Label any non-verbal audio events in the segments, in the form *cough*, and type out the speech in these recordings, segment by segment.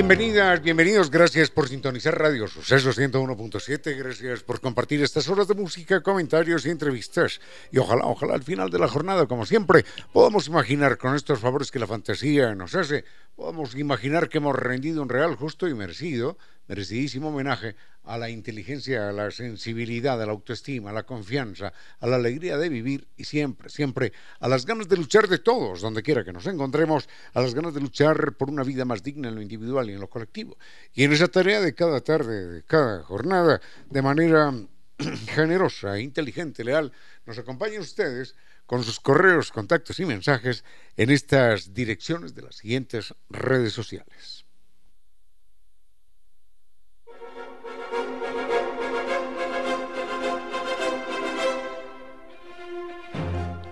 Bienvenidas, bienvenidos, gracias por sintonizar Radio Suceso 101.7, gracias por compartir estas horas de música, comentarios y entrevistas. Y ojalá, ojalá al final de la jornada, como siempre, podamos imaginar con estos favores que la fantasía nos hace, podamos imaginar que hemos rendido un real, justo y merecido merecidísimo homenaje a la inteligencia, a la sensibilidad, a la autoestima, a la confianza, a la alegría de vivir y siempre, siempre a las ganas de luchar de todos, donde quiera que nos encontremos, a las ganas de luchar por una vida más digna en lo individual y en lo colectivo. Y en esa tarea de cada tarde, de cada jornada, de manera *clears throat* generosa, inteligente, leal, nos acompañan ustedes con sus correos, contactos y mensajes en estas direcciones de las siguientes redes sociales.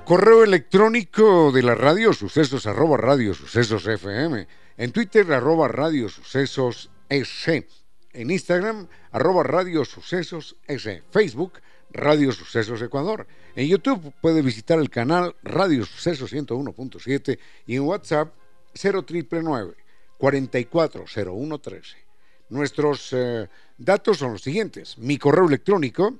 Correo electrónico de la radio sucesos arroba radio sucesos FM. En Twitter arroba radio sucesos S. En Instagram arroba radio sucesos S. Facebook Radio Sucesos Ecuador. En YouTube puede visitar el canal Radio Sucesos 101.7 y en WhatsApp 0999 440113. Nuestros eh, datos son los siguientes. Mi correo electrónico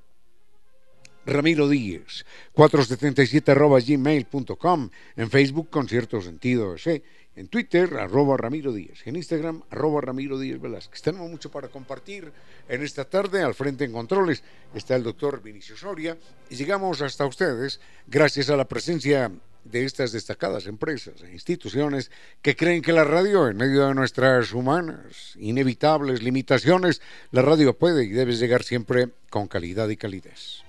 Ramiro Díez, 477 arroba gmail.com, en Facebook con cierto sentido, en Twitter, arroba Ramiro Díez, en Instagram, arroba Ramiro Díez Velázquez. Tenemos mucho para compartir en esta tarde, al frente en controles está el doctor Vinicio Soria, y llegamos hasta ustedes gracias a la presencia de estas destacadas empresas e instituciones que creen que la radio, en medio de nuestras humanas, inevitables limitaciones, la radio puede y debe llegar siempre con calidad y calidez.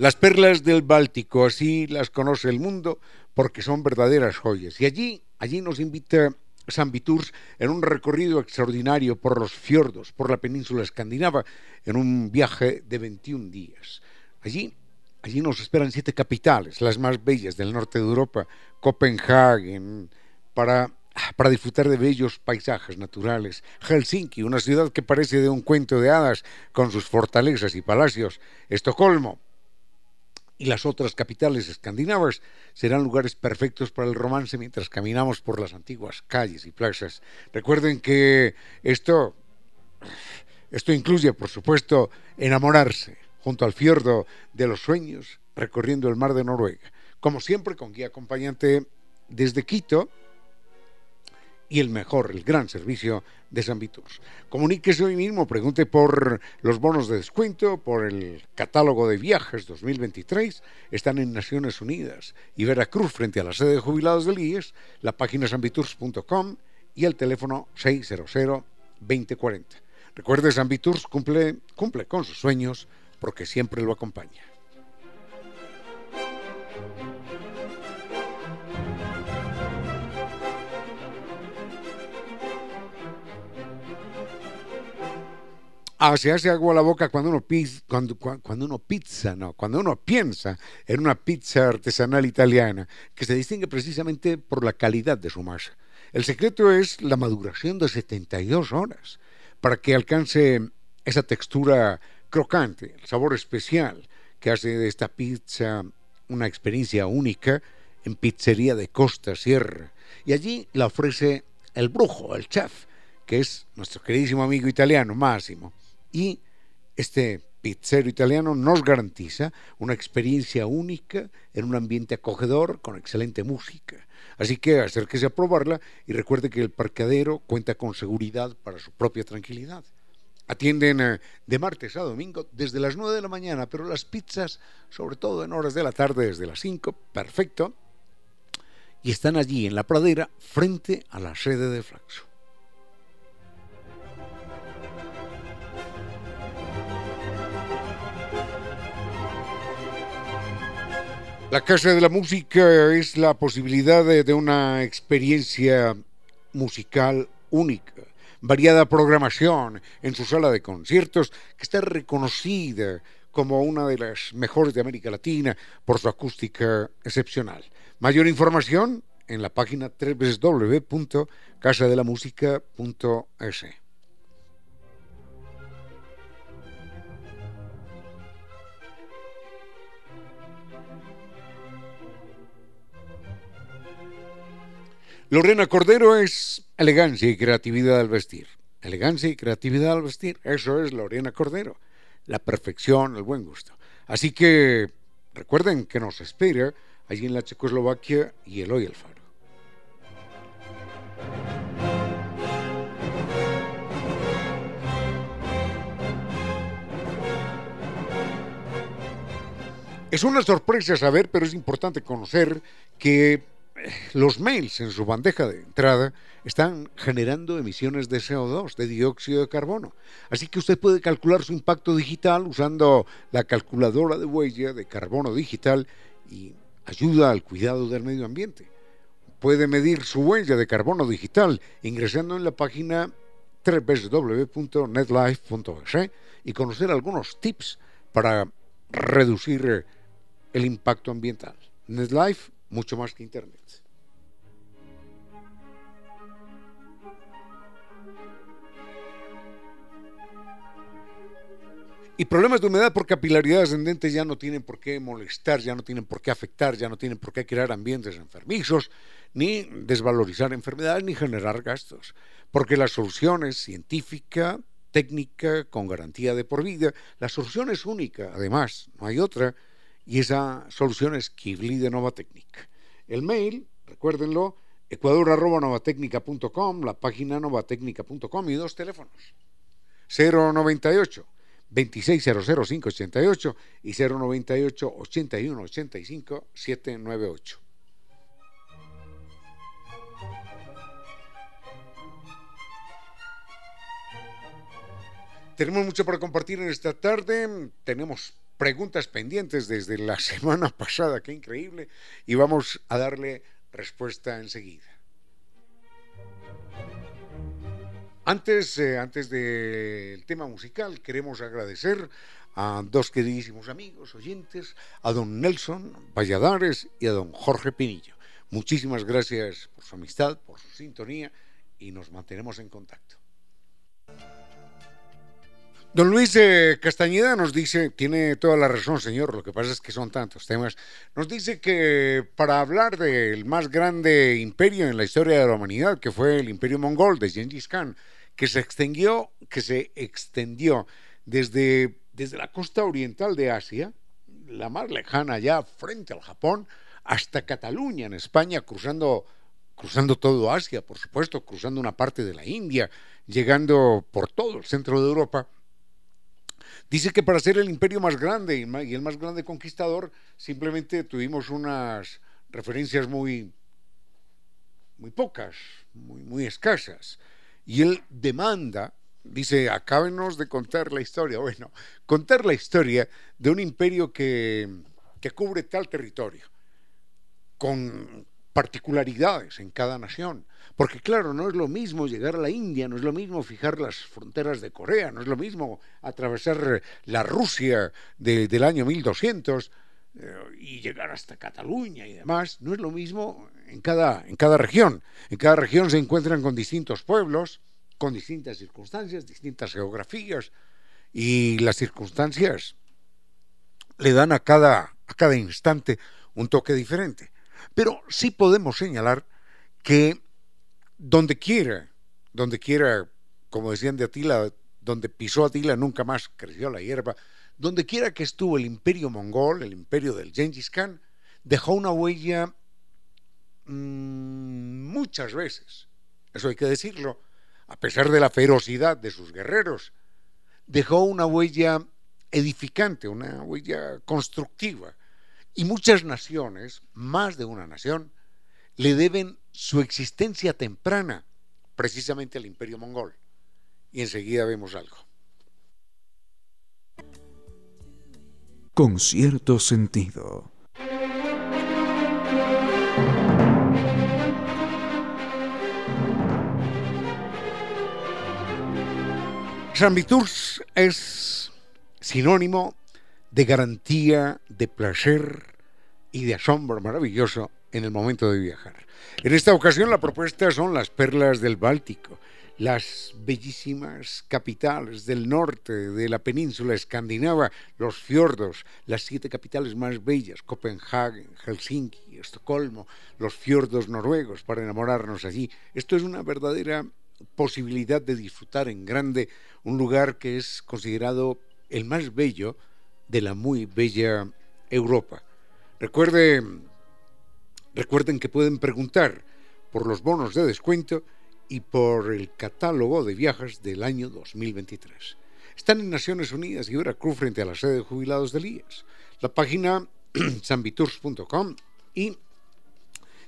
Las perlas del Báltico, así las conoce el mundo, porque son verdaderas joyas. Y allí, allí nos invita San Viturs en un recorrido extraordinario por los fiordos, por la península escandinava, en un viaje de 21 días. Allí, allí nos esperan siete capitales, las más bellas del norte de Europa, Copenhague, para para disfrutar de bellos paisajes naturales. Helsinki, una ciudad que parece de un cuento de hadas, con sus fortalezas y palacios. Estocolmo, y las otras capitales escandinavas serán lugares perfectos para el romance mientras caminamos por las antiguas calles y plazas. Recuerden que esto, esto incluye, por supuesto, enamorarse junto al fiordo de los sueños, recorriendo el mar de Noruega. Como siempre, con guía acompañante desde Quito, y el mejor, el gran servicio de San. Comuníquese hoy mismo, pregunte por los bonos de descuento, por el catálogo de viajes 2023. Están en Naciones Unidas y Veracruz frente a la sede de jubilados del IES, la página sanviturs.com y el teléfono 600-2040. Recuerde, San cumple, cumple con sus sueños porque siempre lo acompaña. Ah, se hace agua a la boca cuando uno, cuando, cuando uno pizza, no, cuando uno piensa en una pizza artesanal italiana que se distingue precisamente por la calidad de su masa. El secreto es la maduración de 72 horas para que alcance esa textura crocante, el sabor especial que hace de esta pizza una experiencia única en pizzería de Costa Sierra. Y allí la ofrece el brujo, el chef, que es nuestro queridísimo amigo italiano Máximo y este pizzero italiano nos garantiza una experiencia única en un ambiente acogedor con excelente música. Así que acérquese a probarla y recuerde que el parqueadero cuenta con seguridad para su propia tranquilidad. atienden eh, de martes a domingo desde las 9 de la mañana, pero las pizzas, sobre todo en horas de la tarde, desde las 5, perfecto. Y están allí en la pradera frente a la sede de Flaxo. La Casa de la Música es la posibilidad de, una experiencia musical única, variada programación en su sala de conciertos que está reconocida como una de las mejores de América Latina por su acústica excepcional. Mayor información en la página www.casadelamusica.es. Lorena Cordero es elegancia y creatividad al vestir. Elegancia y creatividad al vestir, eso es Lorena Cordero. La perfección, el buen gusto. Así que recuerden que nos espera allí en la Checoslovaquia y el hoy el Faro. Es una sorpresa saber, pero es importante conocer que los mails en su bandeja de entrada están generando emisiones de CO2, de dióxido de carbono. Así que usted puede calcular su impacto digital usando la calculadora de huella de carbono digital y ayuda al cuidado del medio ambiente. Puede medir su huella de carbono digital ingresando en la página www.netlife.es y conocer algunos tips para reducir el impacto ambiental. NetLife mucho más que Internet. Y problemas de humedad por capilaridad ascendente ya no tienen por qué molestar, ya no tienen por qué afectar, ya no tienen por qué crear ambientes enfermizos, ni desvalorizar enfermedades, ni generar gastos. Porque la solución es científica, técnica, con garantía de por vida. La solución es única, además, no hay otra y esa solución es Kibli de Nova Técnica. El mail, recuérdenlo, ecuador.novatecnica.com, la página novatecnica.com y dos teléfonos. 098 2600588 y 098 8185 798. Tenemos mucho para compartir en esta tarde. Tenemos preguntas pendientes desde la *laughs* semana pasada, qué increíble, y vamos a darle respuesta enseguida. Antes, eh, antes del tema musical, queremos agradecer a dos queridísimos amigos, oyentes, a don Nelson Valladares y a don Jorge Pinillo. Muchísimas gracias por su amistad, por su sintonía y nos mantenemos en contacto. Don Luis eh, Castañeda nos dice, tiene toda la razón, señor, lo que pasa es que son tantos temas. Nos dice que para hablar del más grande imperio en la historia de la humanidad, que fue el imperio mongol de Gengis Khan, que se extendió, que se extendió desde, desde la costa oriental de Asia, la más lejana ya frente al Japón, hasta Cataluña en España, cruzando cruzando todo Asia, por supuesto, cruzando una parte de la India, llegando por todo el centro de Europa Dice que para ser el imperio más grande y el más grande conquistador, simplemente tuvimos unas referencias muy, muy pocas, muy, escasas. Y él demanda, dice, acábenos de contar la historia. *laughs* Bueno, contar la historia de un imperio que, que cubre tal territorio, con particularidades en cada nación. Porque claro, no es lo mismo llegar a la India, no es lo mismo fijar las fronteras de Corea, no es lo mismo atravesar la Rusia del año 1200 eh, y llegar hasta Cataluña y demás, no es lo mismo en cada, en cada región. En cada región se encuentran con distintos pueblos, con distintas circunstancias, distintas geografías y las circunstancias le dan a cada, a cada instante un toque diferente. Pero sí podemos señalar que donde quiera, donde quiera, como decían de Atila, donde pisó Atila nunca más creció la hierba, donde quiera que estuvo el imperio mongol, el imperio del Genghis Khan, dejó una huella mm, muchas veces, eso hay que decirlo, a pesar de la ferocidad de sus guerreros, dejó una huella edificante, una huella constructiva. Y muchas naciones, más de una nación, le deben su existencia temprana precisamente al imperio mongol. Y enseguida vemos algo. Con cierto sentido. San Viturs es sinónimo de garantía, de placer y de asombro maravilloso en el momento de viajar. En esta ocasión la propuesta son las perlas del Báltico, las bellísimas capitales del norte de la península escandinava, los fiordos, las siete capitales más bellas, Copenhague, Helsinki, Estocolmo, los fiordos noruegos para enamorarnos allí. Esto es una verdadera posibilidad de disfrutar en grande un lugar que es considerado el más bello de la muy bella Europa. Recuerden, recuerden que pueden preguntar por los bonos de descuento y por el catálogo de viajes del año 2023. Están en Naciones Unidas y Veracruz frente a la sede de jubilados de IES. La página *clears throat* sanvitours.com y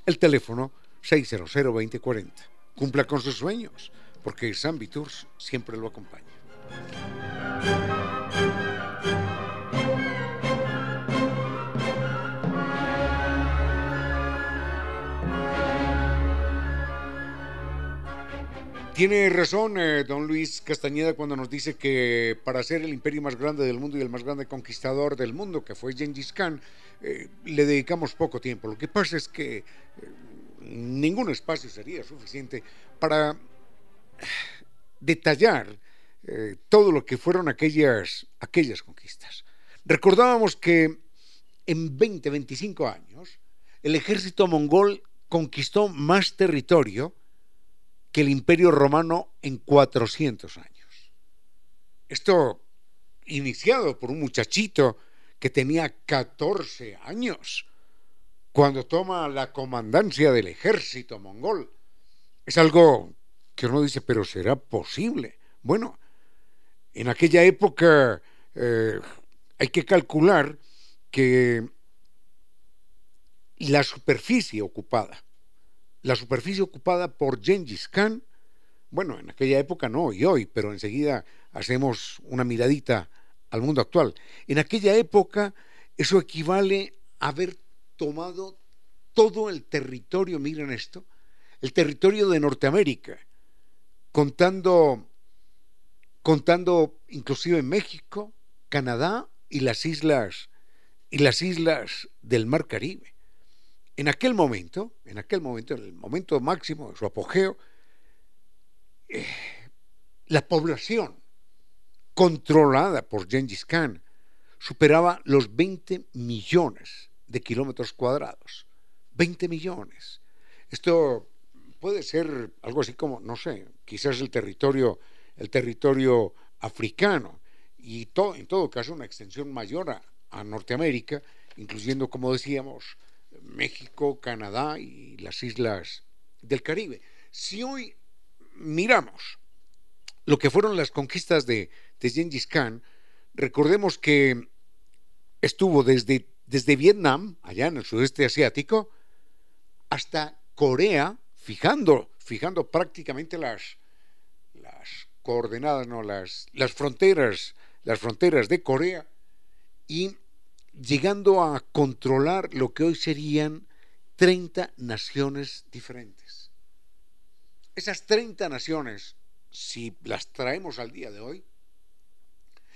el teléfono 600 2040. Cumpla con sus sueños, porque San siempre lo acompaña. Tiene razón eh, don Luis Castañeda cuando nos dice que para ser el imperio más grande del mundo y el más grande conquistador del mundo, que fue Gengis Khan, eh, le dedicamos poco tiempo. Lo que pasa es que eh, ningún espacio sería suficiente para detallar todo lo que fueron aquellas, aquellas conquistas. Recordábamos que en 20, 25 años, el ejército mongol conquistó más territorio que el imperio romano en 400 años. Esto iniciado por un muchachito que tenía 14 años cuando toma la comandancia del ejército mongol. Es algo que uno dice, pero ¿será posible? Bueno, en aquella época eh, hay que calcular que la superficie ocupada la superficie ocupada por Gengis Khan, bueno, en aquella época no, y hoy, pero enseguida hacemos una miradita al mundo actual. En aquella época eso equivale a haber tomado todo el territorio, miren esto, el territorio de Norteamérica, contando, contando inclusive México, Canadá y las islas y las islas del Mar Caribe. En aquel momento, en aquel momento, en el momento máximo de su apogeo, eh, la población controlada por Gengis Khan superaba los 20 millones de kilómetros cuadrados. 20 millones. Esto puede ser algo así como, no sé, quizás el territorio, el territorio africano y en todo caso una extensión mayor a Norteamérica, incluyendo, como decíamos, México, Canadá y las islas del Caribe. Si hoy miramos lo que fueron las conquistas de, Gengis Khan, recordemos que estuvo desde, desde Vietnam, allá en el sudeste asiático, hasta Corea, fijando, fijando prácticamente las, las coordenadas, no, las, las fronteras, las fronteras de Corea, y llegando a controlar lo que hoy serían 30 naciones diferentes. Esas 30 naciones, si las traemos al día de hoy,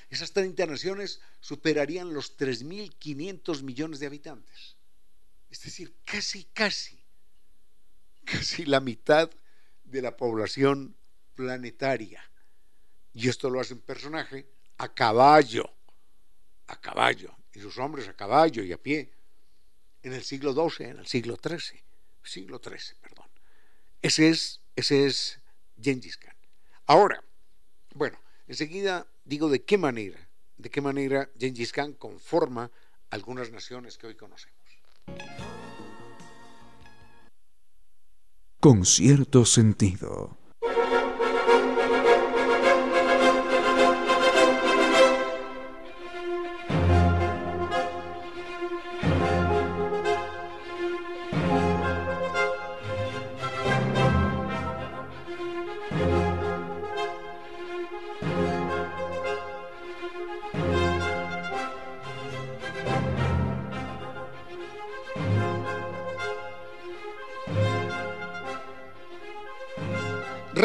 esas 30 naciones superarían los 3.500 millones de habitantes. Es decir, casi, casi, casi la mitad de la población planetaria. Y esto lo hace un personaje a caballo, a caballo, y sus hombres a caballo y a pie, en el siglo XII, en el siglo XIII, siglo XIII, perdón. Ese es, ese es Gengis Khan. Ahora, bueno, enseguida digo de qué manera, de qué manera Gengis Khan conforma algunas naciones que hoy conocemos. Con cierto sentido.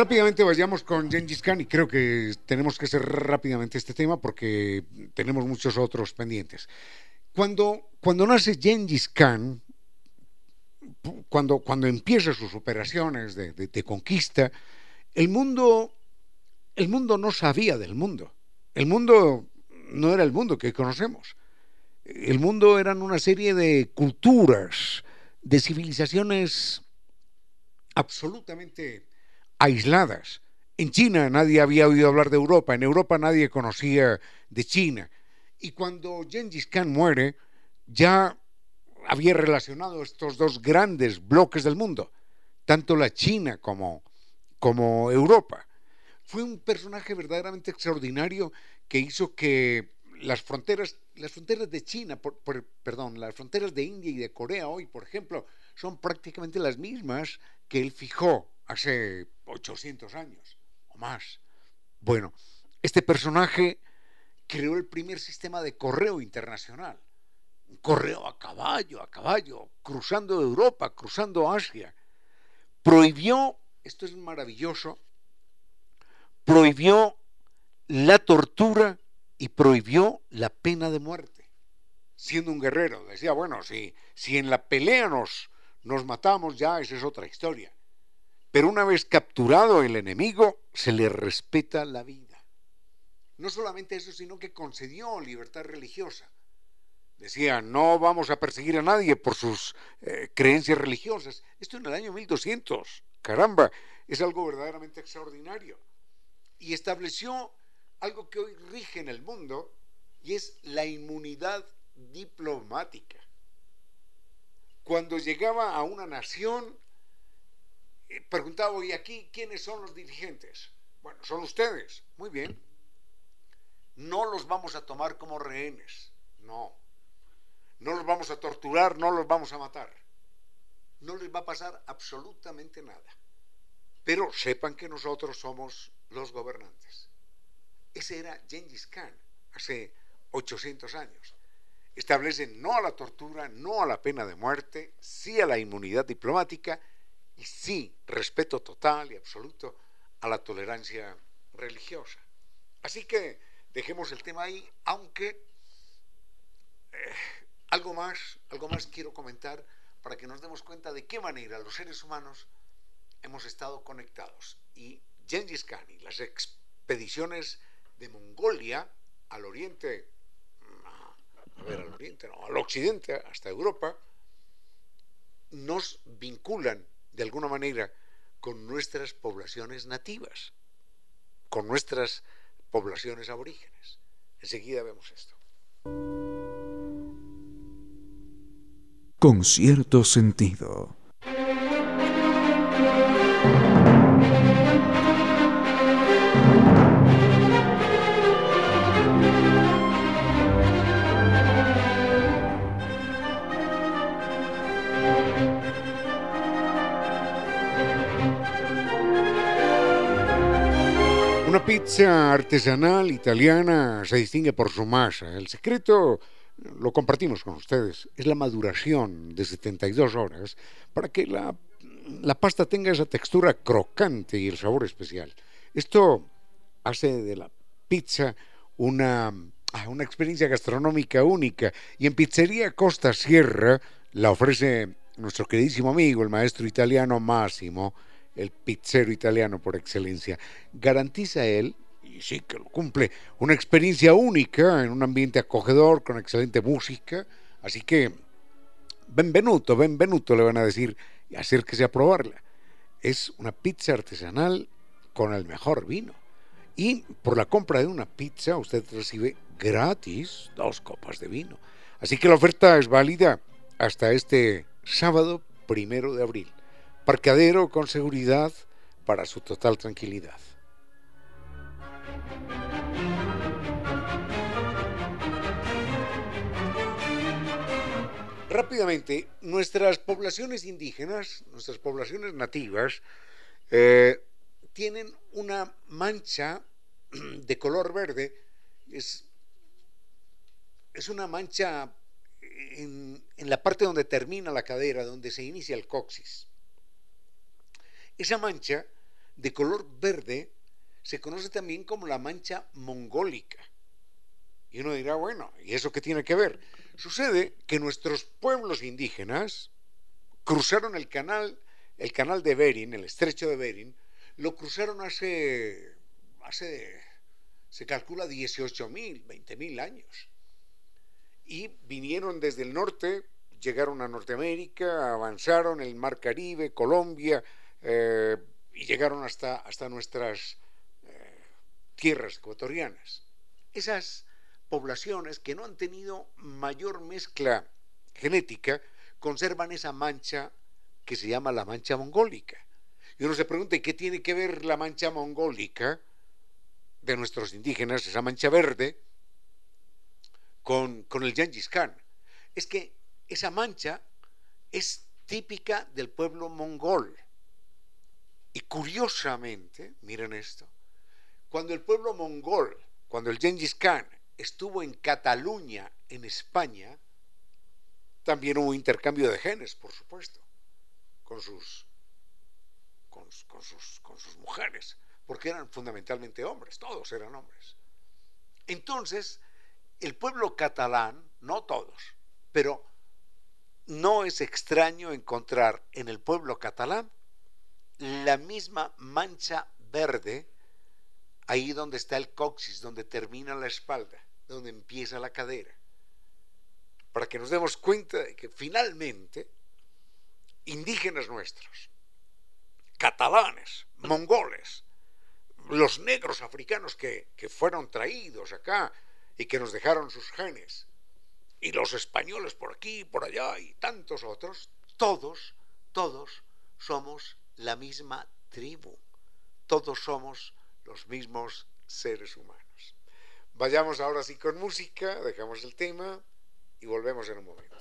Rápidamente vayamos con Gengis Khan y creo que tenemos que hacer rápidamente este tema porque tenemos muchos otros pendientes. Cuando, cuando nace Gengis Khan, cuando, cuando empieza sus operaciones de, de, conquista, el mundo, el mundo no sabía del mundo. El mundo no era el mundo que conocemos. El mundo eran una serie de culturas, de civilizaciones absolutamente aisladas. En China nadie había oído hablar de Europa, en Europa nadie conocía de China. Y cuando Gengis Khan muere, ya había relacionado estos dos grandes bloques del mundo, tanto la China como, como Europa. Fue un personaje verdaderamente extraordinario que hizo que las fronteras, las fronteras de China, perdón, las fronteras de India y de Corea hoy, por ejemplo, son prácticamente las mismas que él fijó hace 800 años o más. Bueno, este personaje creó el primer sistema de correo internacional. Un correo a caballo, a caballo, cruzando Europa, cruzando Asia. Prohibió, esto es maravilloso, prohibió la tortura y prohibió la pena de muerte. Siendo un guerrero, decía, bueno, si, si en la pelea nos, nos matamos ya, esa es otra historia. Pero una vez capturado el enemigo, se le respeta la vida. No solamente eso, sino que concedió libertad religiosa. Decía, no vamos a perseguir a nadie por sus eh, creencias religiosas. Esto en el año 1200. Caramba, es algo verdaderamente extraordinario. Y estableció algo que hoy rige en el mundo y es la inmunidad diplomática. Cuando llegaba a una nación, preguntaba, ¿y aquí quiénes son los dirigentes? Bueno, son ustedes. Muy bien. No los vamos a tomar como rehenes. No. No los vamos a torturar, no los vamos a matar. No les va a pasar absolutamente nada. Pero sepan que nosotros somos los gobernantes. Ese era Gengis Khan hace 800 años. Establecen no a la tortura, no a la pena de muerte, sí a la inmunidad diplomática y sí, respeto total y absoluto a la tolerancia religiosa. Así que dejemos el tema ahí, aunque eh, algo más, algo más quiero comentar para que nos demos cuenta de qué manera los seres humanos hemos estado conectados. Y Gengis Khan y las expediciones de Mongolia al oriente, a ver, al oriente, no, al occidente, hasta Europa, nos vinculan de alguna manera con nuestras poblaciones nativas, con nuestras poblaciones aborígenes. Enseguida vemos esto. Con cierto sentido. Una pizza artesanal italiana se distingue por su masa. El secreto lo compartimos con ustedes. Es la maduración de 72 horas para que la, pasta tenga esa textura crocante y el sabor especial. Esto hace de la pizza una, ah, una experiencia gastronómica única. Y en Pizzería Costa Sierra la ofrece nuestro queridísimo amigo, el maestro italiano Massimo el pizzero italiano por excelencia. Garantiza él, y sí que lo cumple, una experiencia única en un ambiente acogedor, con excelente música. Así que, benvenuto, benvenuto le van a decir, y acérquese a probarla. Es una pizza artesanal con el mejor vino. Y por la compra de una pizza usted recibe gratis dos copas de vino. Así que la oferta es válida hasta este sábado primero de abril. Parcadero con seguridad para su total tranquilidad. Rápidamente, nuestras poblaciones indígenas, nuestras poblaciones nativas, eh, tienen una mancha *clears throat* de color verde, es, es una mancha en, en la parte donde termina la cadera, donde se inicia el coxis. Esa mancha de color verde se conoce también como la mancha mongólica. Y uno dirá, bueno, ¿y eso qué tiene que ver? Sucede que nuestros pueblos indígenas cruzaron el canal, el canal de Bering, el estrecho de Bering, lo cruzaron hace, hace se calcula 18.000, 20.000 años. Y vinieron desde el norte, llegaron a Norteamérica, avanzaron el Mar Caribe, Colombia, eh, y llegaron hasta, hasta nuestras eh, tierras ecuatorianas. Esas poblaciones que no han tenido mayor mezcla genética conservan esa mancha que se llama la mancha mongólica. Y uno se pregunta, ¿y qué tiene que ver la mancha mongólica de nuestros indígenas, esa mancha verde, con, con el Gengis Khan? Es que esa mancha es típica del pueblo mongol. Y curiosamente, miren esto, cuando el pueblo mongol, cuando el Gengis Khan estuvo en Cataluña, en España, también hubo intercambio de genes, por supuesto, con sus, con, sus, con sus mujeres, porque eran fundamentalmente hombres, todos eran hombres. Entonces, el pueblo catalán, no todos, pero no es extraño encontrar en el pueblo catalán la misma mancha verde ahí donde está el coxis, donde termina la espalda, donde empieza la cadera. Para que nos demos cuenta de que finalmente indígenas nuestros, catalanes, mongoles, los negros africanos que, que fueron traídos acá y que nos dejaron sus genes, y los españoles por aquí, por allá y tantos otros, todos, todos somos la misma tribu, todos somos los mismos seres humanos. Vayamos ahora sí con música, dejamos el tema y volvemos en un momento.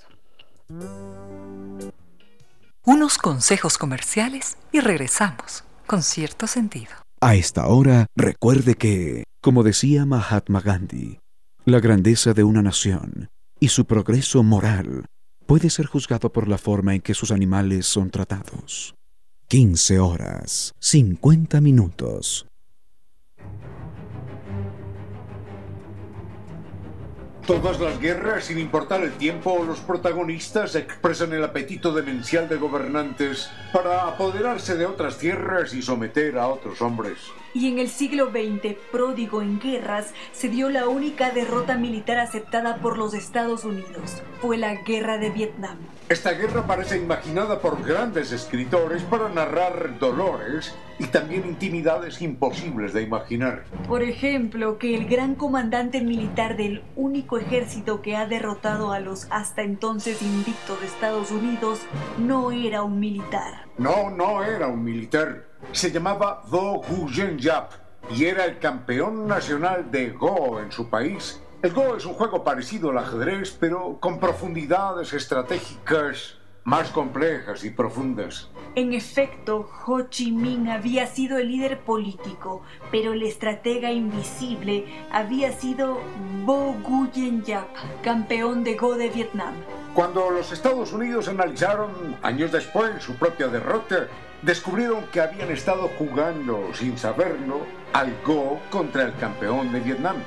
Unos consejos comerciales y regresamos con cierto sentido. A esta hora, recuerde que, como decía Mahatma Gandhi, la grandeza de una nación y su progreso moral puede ser juzgado por la forma en que sus animales son tratados. 15 horas, 50 minutos. Todas las guerras, sin importar el tiempo, los protagonistas expresan el apetito demencial de gobernantes para apoderarse de otras tierras y someter a otros hombres. Y en el siglo XX, pródigo en guerras, se dio la única derrota militar aceptada por los Estados Unidos. Fue la Guerra de Vietnam. Esta guerra parece imaginada por grandes escritores para narrar dolores y también intimidades imposibles de imaginar. Por ejemplo, que el gran comandante militar del único ejército que ha derrotado a los hasta entonces invictos de Estados Unidos no era un militar. No, no era un militar se llamaba Do Gu Yap y era el campeón nacional de Go en su país. El Go es un juego parecido al ajedrez, pero con profundidades estratégicas más complejas y profundas. En efecto, Ho Chi Minh había sido el líder político, pero el estratega invisible había sido Bo Guyen Yap, campeón de Go de Vietnam. Cuando los Estados Unidos analizaron años después su propia derrota, descubrieron que habían estado jugando, sin saberlo, al Go contra el campeón de Vietnam.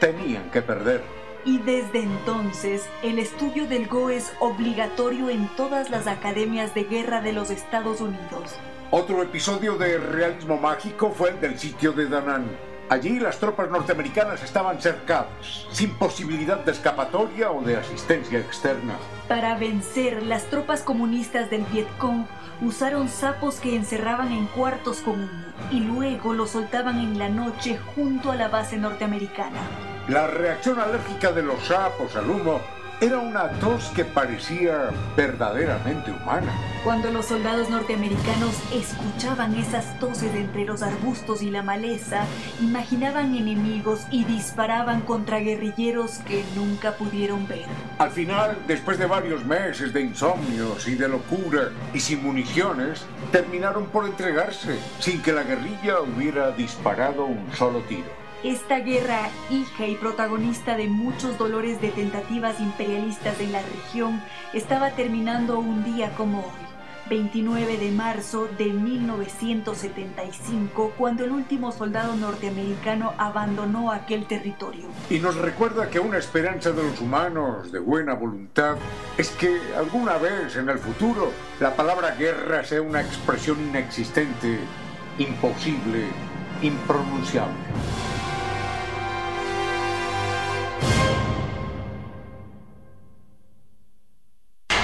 Tenían que perder. Y desde entonces, el estudio del Go es obligatorio en todas las academias de guerra de los Estados Unidos. Otro episodio de realismo mágico fue el del sitio de Danán. Allí las tropas norteamericanas estaban cercadas, sin posibilidad de escapatoria o de asistencia externa. Para vencer, las tropas comunistas del Vietcong usaron sapos que encerraban en cuartos con humo y luego los soltaban en la noche junto a la base norteamericana. La reacción alérgica de los sapos al humo era una tos que parecía verdaderamente humana. Cuando los soldados norteamericanos escuchaban esas toses entre los arbustos y la maleza, imaginaban enemigos y disparaban contra guerrilleros que nunca pudieron ver. Al final, después de varios meses de insomnios y de locura y sin municiones, terminaron por entregarse sin que la guerrilla hubiera disparado un solo tiro. Esta guerra, hija y protagonista de muchos dolores de tentativas imperialistas en la región, estaba terminando un día como hoy. 29 de marzo de 1975, cuando el último soldado norteamericano abandonó aquel territorio. Y nos recuerda que una esperanza de los humanos de buena voluntad es que alguna vez en el futuro la palabra guerra sea una expresión inexistente, imposible, impronunciable.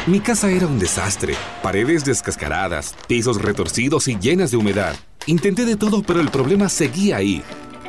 Mi casa era un desastre. Paredes descascaradas, pisos retorcidos y llenas de humedad. Intenté de todo, pero el problema seguía ahí.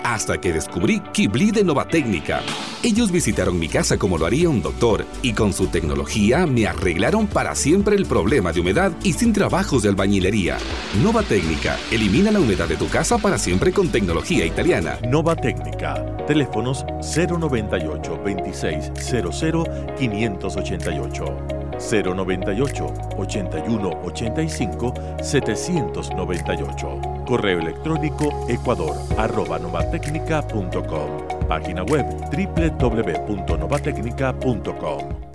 Hasta que descubrí Kibli de Nova Técnica. Ellos visitaron mi casa como lo haría un doctor y con su tecnología me arreglaron para siempre el problema de humedad y sin trabajos de albañilería. Nova Técnica elimina la humedad de tu casa para siempre con tecnología italiana. Nova Técnica. Teléfonos 098 2600 588. 098 81 85 798. Correo electrónico ecuador arroba novatecnica.com. Página web www.novatecnica.com.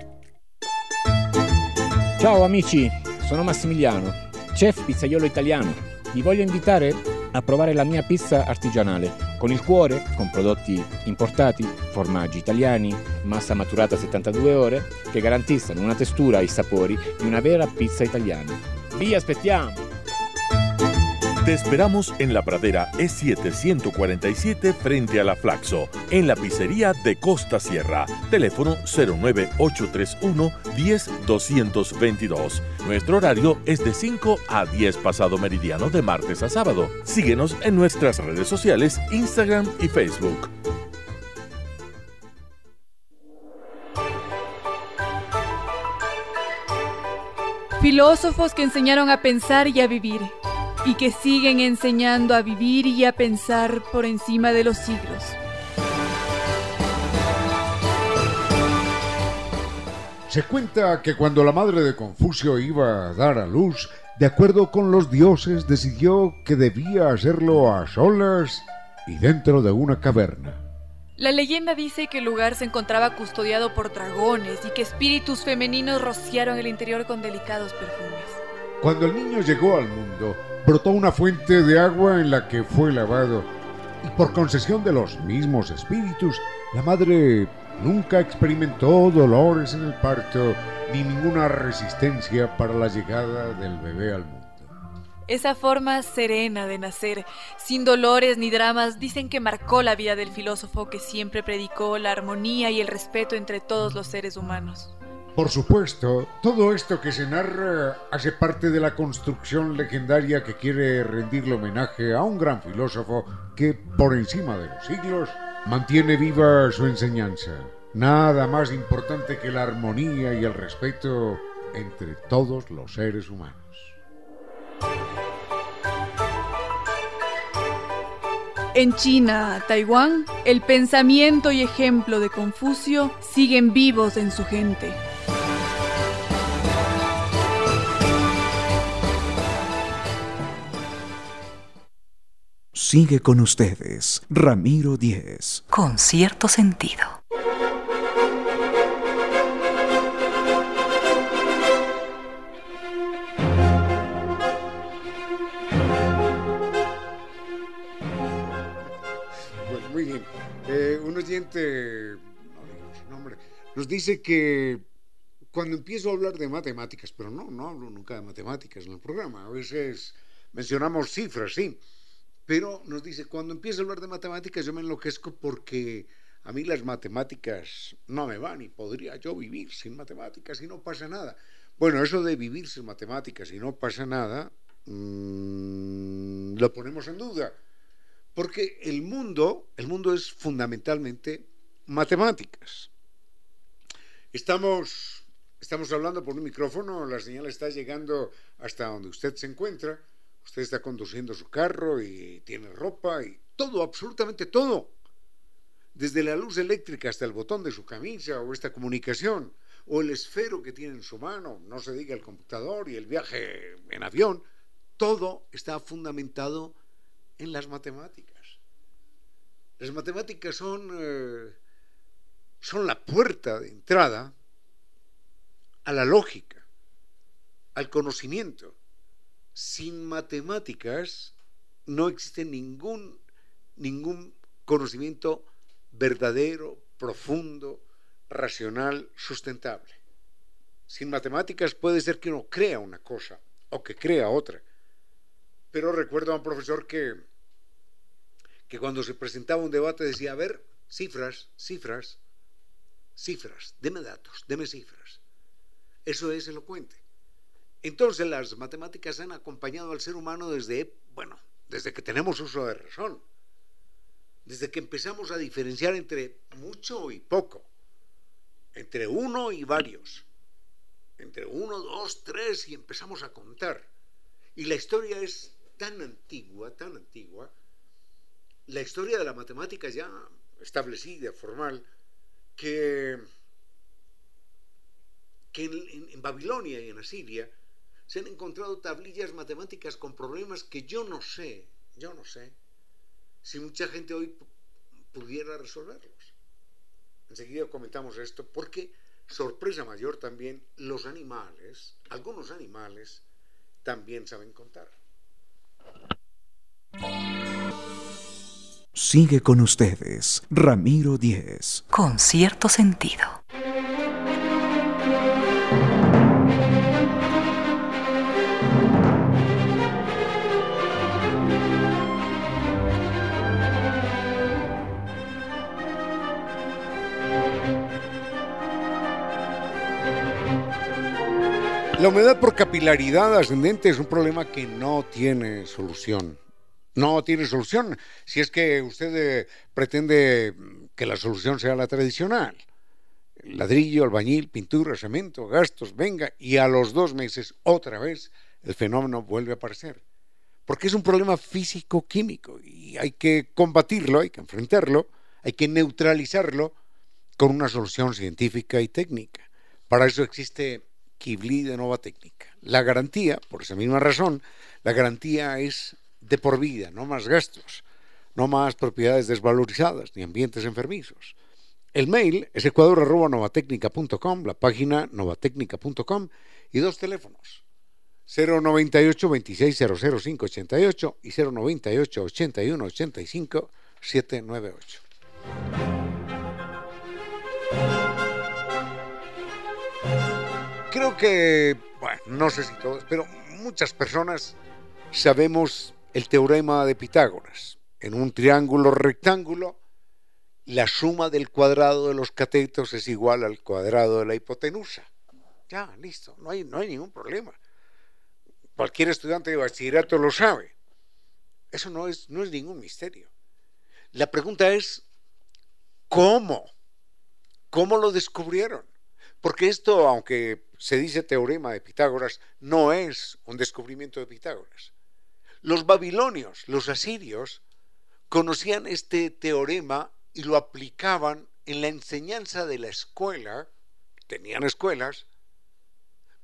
Ciao amici, sono Massimiliano, chef pizzaiolo italiano. Vi voglio invitare a provare la mia pizza artigianale con il cuore, con prodotti importati, formaggi italiani, massa maturata 72 ore che garantiscono una textura e i sapori di una vera pizza italiana. Vi aspettiamo! Te esperamos en la pradera E747 frente a la Flaxo, en la pizzería de Costa Sierra. Teléfono 09831 10222. Nuestro horario es de 5 a 10 pasado meridiano de martes a sábado. Síguenos en nuestras redes sociales, Instagram y Facebook. Filósofos que enseñaron a pensar y a vivir y que siguen enseñando a vivir y a pensar por encima de los siglos. Se cuenta que cuando la madre de Confucio iba a dar a luz, de acuerdo con los dioses, decidió que debía hacerlo a solas y dentro de una caverna. La leyenda dice que el lugar se encontraba custodiado por dragones y que espíritus femeninos rociaron el interior con delicados perfumes. Cuando el niño llegó al mundo, brotó una fuente de agua en la que fue lavado y por concesión de los mismos espíritus, la madre nunca experimentó dolores en el parto ni ninguna resistencia para la llegada del bebé al mundo. Esa forma serena de nacer, sin dolores ni dramas, dicen que marcó la vida del filósofo que siempre predicó la armonía y el respeto entre todos los seres humanos. Por supuesto, todo esto que se narra hace parte de la construcción legendaria que quiere rendirle homenaje a un gran filósofo que, por encima de los siglos, mantiene viva su enseñanza. Nada más importante que la armonía y el respeto entre todos los seres humanos. En China, Taiwán, el pensamiento y ejemplo de Confucio siguen vivos en su gente. Sigue con ustedes, Ramiro Díez. Con cierto sentido. Bueno, muy bien. Eh, un oyente no digo su nombre, nos dice que cuando empiezo a hablar de matemáticas, pero no, no hablo nunca de matemáticas en el programa, a veces mencionamos cifras, sí, pero nos dice, cuando empiezo a hablar de matemáticas yo me enloquezco porque a mí las matemáticas no me van y podría yo vivir sin matemáticas y no pasa nada. Bueno, eso de vivir sin matemáticas y no pasa nada, mmm, lo ponemos en duda. Porque el mundo, el mundo es fundamentalmente matemáticas. Estamos, estamos hablando por un micrófono, la señal está llegando hasta donde usted se encuentra. Usted está conduciendo su carro y tiene ropa y todo, absolutamente todo. Desde la luz eléctrica hasta el botón de su camisa o esta comunicación o el esfero que tiene en su mano, no se diga el computador y el viaje en avión, todo está fundamentado en las matemáticas. Las matemáticas son, eh, son la puerta de entrada a la lógica, al conocimiento. Sin matemáticas no existe ningún, ningún conocimiento verdadero, profundo, racional, sustentable. Sin matemáticas puede ser que uno crea una cosa o que crea otra. Pero recuerdo a un profesor que, que cuando se presentaba un debate decía, a ver, cifras, cifras, cifras, deme datos, deme cifras. Eso es elocuente. Entonces las matemáticas han acompañado al ser humano desde, bueno, desde que tenemos uso de razón, desde que empezamos a diferenciar entre mucho y poco, entre uno y varios, entre uno, dos, tres y empezamos a contar. Y la historia es tan antigua, tan antigua, la historia de la matemática ya establecida, formal, que, que en, en Babilonia y en Asiria se han encontrado tablillas matemáticas con problemas que yo no sé, yo no sé, si mucha gente hoy pudiera resolverlos. Enseguida comentamos esto porque, sorpresa mayor también, los animales, algunos animales, también saben contar. Sigue con ustedes, Ramiro Díez. Con cierto sentido. La humedad por capilaridad ascendente es un problema que no tiene solución. No tiene solución si es que usted eh, pretende que la solución sea la tradicional. Ladrillo, albañil, pintura, cemento, gastos, venga, y a los dos meses otra vez el fenómeno vuelve a aparecer. Porque es un problema físico-químico y hay que combatirlo, hay que enfrentarlo, hay que neutralizarlo con una solución científica y técnica. Para eso existe Kibli de Nova Técnica. La garantía, por esa misma razón, la garantía es de por vida, no más gastos, no más propiedades desvalorizadas ni ambientes enfermizos. El mail es ecuador.novatecnica.com, la página novatecnica.com y dos teléfonos. 098 2600588 y 098 81 85 798. Creo que, bueno, no sé si todos, pero muchas personas sabemos el teorema de Pitágoras. En un triángulo rectángulo, la suma del cuadrado de los catetos es igual al cuadrado de la hipotenusa. Ya, listo, no hay, no hay ningún problema. Cualquier estudiante de bachillerato lo sabe. Eso no es, no es ningún misterio. La pregunta es, ¿cómo? ¿Cómo lo descubrieron? Porque esto, aunque se dice teorema de Pitágoras, no es un descubrimiento de Pitágoras. Los babilonios, los asirios, conocían este teorema y lo aplicaban en la enseñanza de la escuela, tenían escuelas,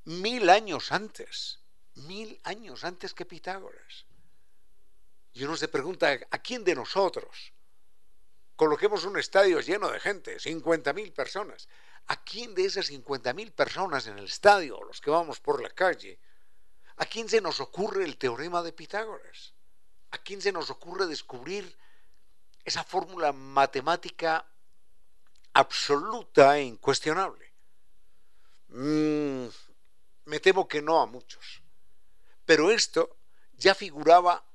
mil años antes, mil años antes que Pitágoras. Y uno se pregunta, ¿a quién de nosotros? Coloquemos un estadio lleno de gente, 50.000 personas. ¿A quién de esas 50.000 personas en el estadio, los que vamos por la calle, a quién se nos ocurre el teorema de Pitágoras? ¿A quién se nos ocurre descubrir esa fórmula matemática absoluta e incuestionable? Mm, me temo que no a muchos. Pero esto ya figuraba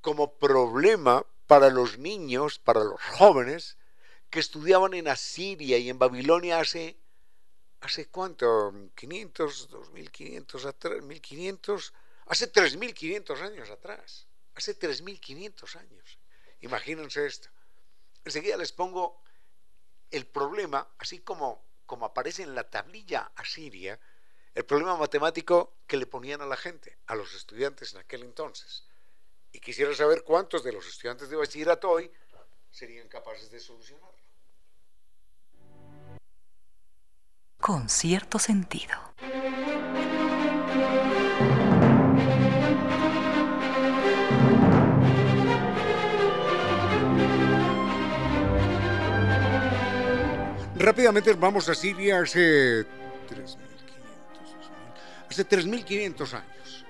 como problema para los niños, para los jóvenes, que estudiaban en Asiria y en Babilonia hace, ¿hace cuánto? ¿500, 2500 atrás? ¿1500? Hace 3500 años atrás. Hace 3500 años. Imagínense esto. Enseguida les pongo el problema, así como, como aparece en la tablilla asiria, el problema matemático que le ponían a la gente, a los estudiantes en aquel entonces. Y quisiera saber cuántos de los estudiantes de bachillerato hoy serían capaces de solucionarlo. Con cierto sentido. Rápidamente vamos a Siria hace 3.500 hace 3.500 años.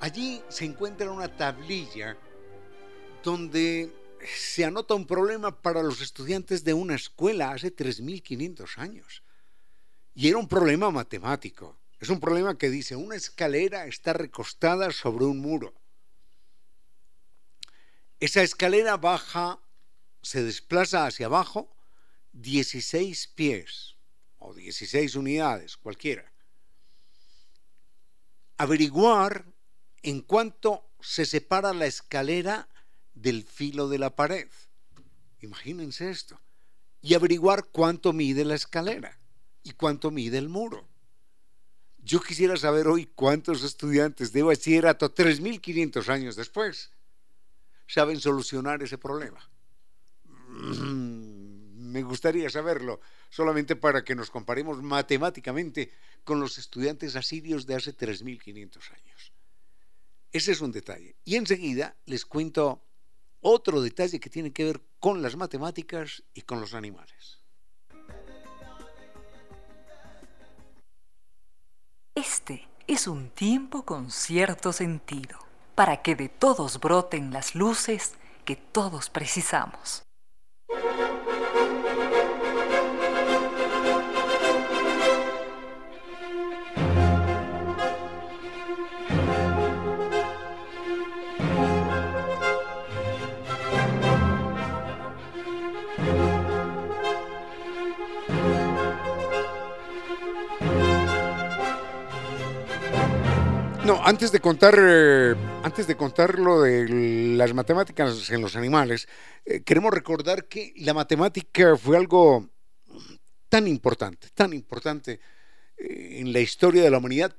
Allí se encuentra una tablilla donde se anota un problema para los estudiantes de una escuela hace 3.500 años. Y era un problema matemático. Es un problema que dice, una escalera está recostada sobre un muro. Esa escalera baja, se desplaza hacia abajo 16 pies o 16 unidades, cualquiera. Averiguar en cuánto se separa la escalera del filo de la pared. Imagínense esto. Y averiguar cuánto mide la escalera y cuánto mide el muro. Yo quisiera saber hoy cuántos estudiantes de bachillerato, 3.500 años después, saben solucionar ese problema. Mm, me gustaría saberlo, solamente para que nos comparemos matemáticamente con los estudiantes asirios de hace 3.500 años. Ese es un detalle. Y enseguida les cuento otro detalle que tiene que ver con las matemáticas y con los animales. Este es un tiempo con cierto sentido, para que de todos broten las luces que todos precisamos. No, antes de contar, eh, antes de contar lo de las matemáticas en los animales, eh, queremos recordar que la matemática fue algo tan importante, tan importante eh, en la historia de la humanidad,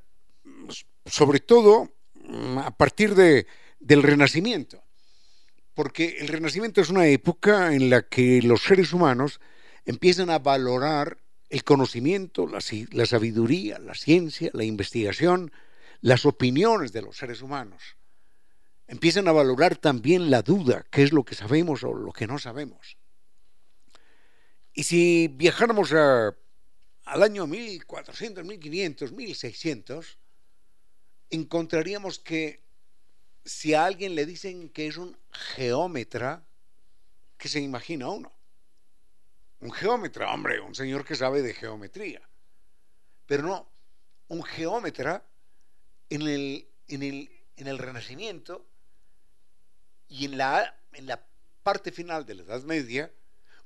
sobre todo mm, a partir de, del Renacimiento, porque el Renacimiento es una época en la que los seres humanos empiezan a valorar el conocimiento, la, la sabiduría, la ciencia, la investigación, las opiniones de los seres humanos. Empiezan a valorar también la duda, qué es lo que sabemos o lo que no sabemos. Y si viajáramos al año 1400, 1500, 1600, encontraríamos que si a alguien le dicen que es un geómetra, ¿qué se imagina uno? Un geómetra, hombre, un señor que sabe de geometría. Pero no, un geómetra en el, en el, en el Renacimiento y en la, en la parte final de la Edad Media,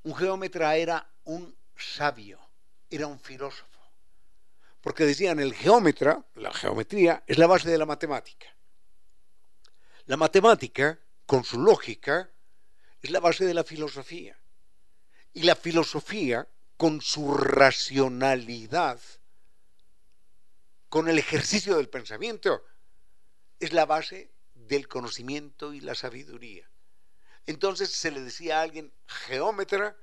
un geómetra era un sabio, era un filósofo. Porque decían, el geómetra, la geometría, es la base de la matemática. La matemática, con su lógica, es la base de la filosofía. Y la filosofía, con su racionalidad, con el ejercicio del pensamiento, es la base del conocimiento y la sabiduría. Entonces se le decía a alguien geómetra,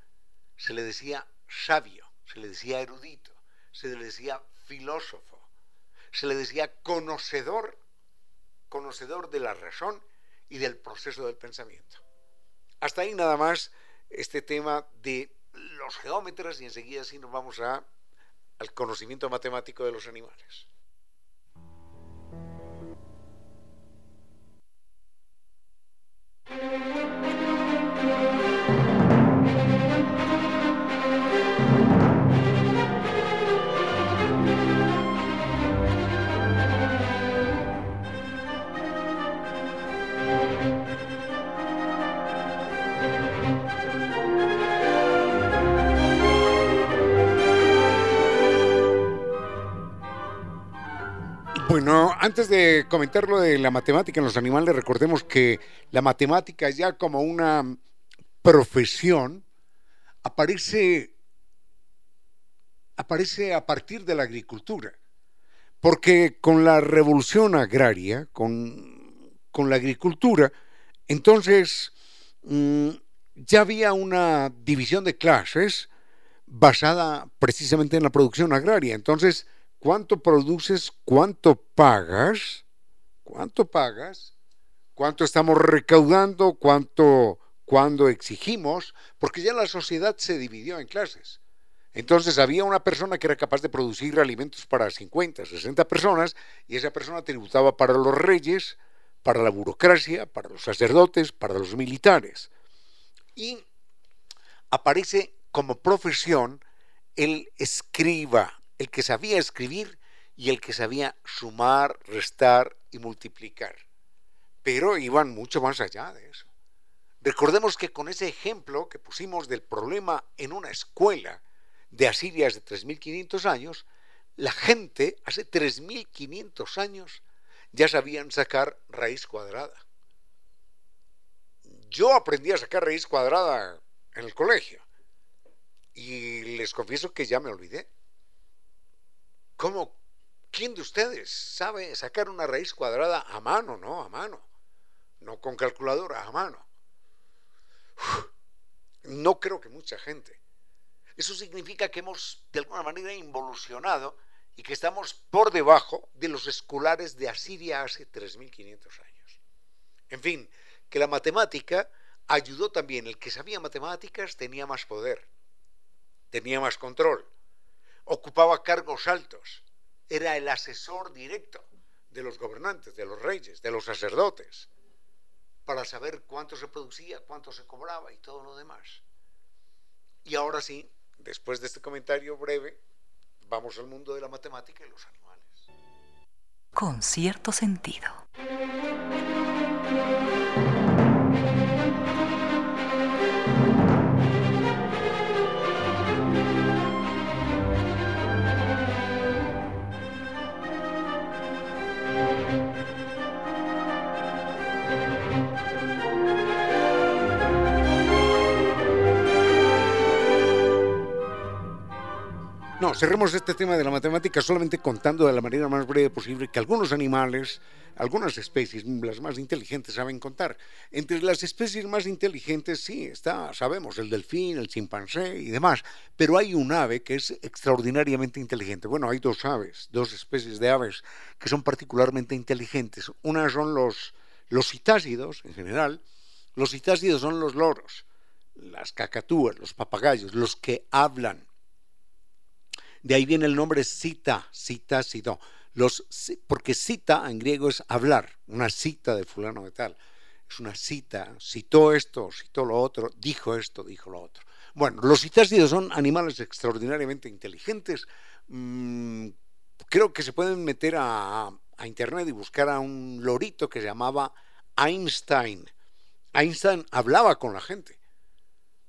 se le decía sabio, se le decía erudito, se le decía filósofo, se le decía conocedor, conocedor de la razón y del proceso del pensamiento. Hasta ahí nada más este tema de los geómetras y enseguida sí nos vamos a, al conocimiento matemático de los animales. Bueno, antes de comentar lo de la matemática en los animales, recordemos que la matemática ya como una profesión aparece, aparece a partir de la agricultura. Porque con la revolución agraria, con, la agricultura, entonces mm, ya había una división de clases basada precisamente en la producción agraria. Entonces, cuánto produces, cuánto pagas, cuánto pagas, cuánto estamos recaudando, cuánto cuando exigimos, porque ya la sociedad se dividió en clases. Entonces había una persona que era capaz de producir alimentos para 50, 60 personas y esa persona tributaba para los reyes, para la burocracia, para los sacerdotes, para los militares. Y aparece como profesión el escriba, el que sabía escribir y el que sabía sumar, restar y multiplicar. Pero iban mucho más allá de eso. Recordemos que con ese ejemplo que pusimos del problema en una escuela de Asiria de 3.500 años, la gente hace 3.500 años ya sabían sacar raíz cuadrada. Yo aprendí a sacar raíz cuadrada en el colegio y les confieso que ya me olvidé. ¿Cómo? ¿Quién de ustedes sabe sacar una raíz cuadrada a mano? No, a mano. No con calculadora, a mano. no creo que mucha gente. Eso significa que hemos de alguna manera involucionado y que estamos por debajo de los escolares de Asiria hace 3.500 años. En fin, que la matemática ayudó también. El que sabía matemáticas tenía más poder, tenía más control, ocupaba cargos altos, era el asesor directo de los gobernantes, de los reyes, de los sacerdotes, para saber cuánto se producía, cuánto se cobraba y todo lo demás. Y ahora sí, después de este comentario breve, vamos al mundo de la matemática y los animales. Con cierto sentido. No, cerremos este tema de la matemática solamente contando de la manera más breve posible que algunos animales, algunas especies, las más inteligentes, saben contar. Entre las especies más inteligentes, sí, está, sabemos, el delfín, el chimpancé y demás, pero hay un ave que es extraordinariamente inteligente. Bueno, hay dos aves, dos especies de aves que son particularmente inteligentes. Una son los, los citácidos, en general. Los citácidos son los loros, las cacatúas, los papagayos, los que hablan de ahí viene el nombre cita, cita, cita. Los, porque cita en griego es hablar, una cita de fulano de tal. Es una cita, citó esto, citó lo otro, dijo esto, dijo lo otro. Bueno, los citácidos son animales extraordinariamente inteligentes. Mm, creo que se pueden meter a, a internet y buscar a un lorito que se llamaba Einstein. Einstein hablaba con la gente.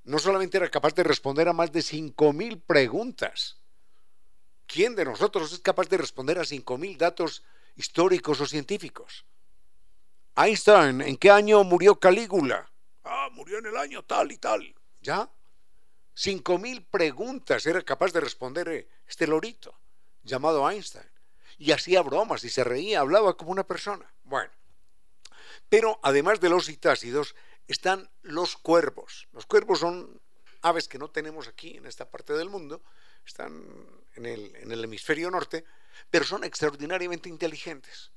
No solamente era capaz de responder a más de 5.000 preguntas, ¿Quién de nosotros es capaz de responder a 5.000 datos históricos o científicos? Einstein, ¿en qué año murió Calígula? Ah, murió en el año tal y tal. ¿Ya? 5.000 preguntas era capaz de responder eh, este lorito llamado Einstein. Y hacía bromas y se reía, hablaba como una persona. Bueno, pero además de los citácidos están los cuervos. Los cuervos son aves que no tenemos aquí en esta parte del mundo, están en el, hemisferio norte, pero son extraordinariamente inteligentes.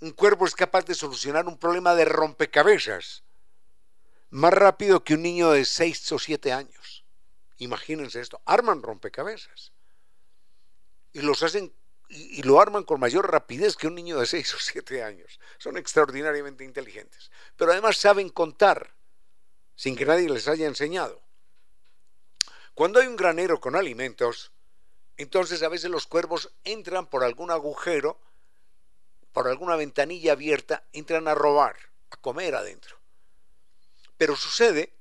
Un cuervo es capaz de solucionar un problema de rompecabezas más rápido que un niño de 6 o 7 años. Imagínense esto, arman rompecabezas. Y los hacen y, lo arman con mayor rapidez que un niño de 6 o 7 años. Son extraordinariamente inteligentes. Pero además saben contar sin que nadie les haya enseñado. Cuando hay un granero con alimentos, entonces a veces los cuervos entran por algún agujero, por alguna ventanilla abierta, entran a robar, a comer adentro. Pero sucede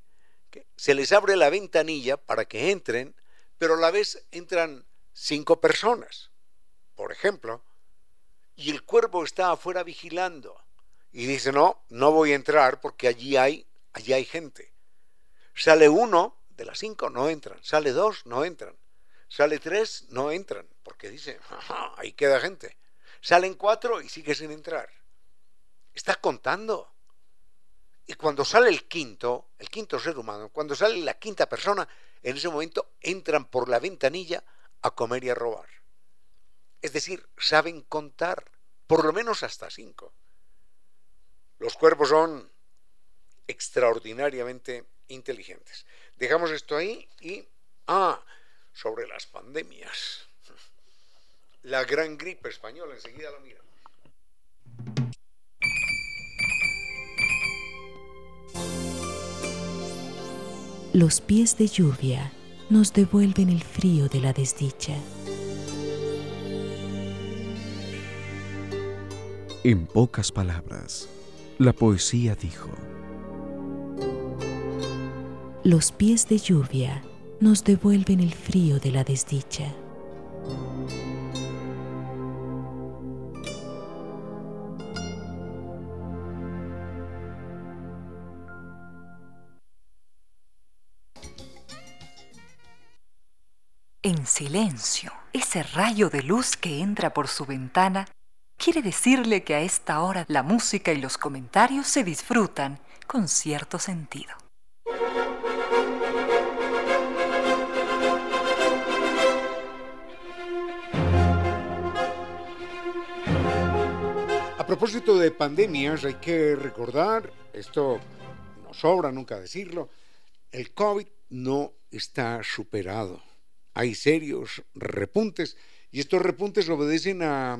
que se les abre la ventanilla para que entren, pero a la vez entran cinco personas, por ejemplo, y el cuervo está afuera vigilando y dice, no, no voy a entrar porque allí hay, allí hay gente. Sale uno de las cinco no entran, sale dos, no entran, sale tres, no entran, porque dice, ahí queda gente. Salen cuatro y sigue sin entrar. Está contando. Y cuando sale el quinto, el quinto ser humano, cuando sale la quinta persona, en ese momento entran por la ventanilla a comer y a robar. Es decir, saben contar, por lo menos hasta cinco. Los cuerpos son extraordinariamente inteligentes. Dejamos esto ahí y... Ah, sobre las pandemias. La gran gripe española, enseguida la mira. Los pies de lluvia nos devuelven el frío de la desdicha. En pocas palabras, la poesía dijo, Los pies de lluvia nos devuelven el frío de la desdicha. En silencio, ese rayo de luz que entra por su ventana quiere decirle que a esta hora la música y los comentarios se disfrutan con cierto sentido. Propósito de pandemias, hay que recordar, esto no sobra nunca decirlo, el COVID no está superado. Hay serios repuntes y estos repuntes obedecen a,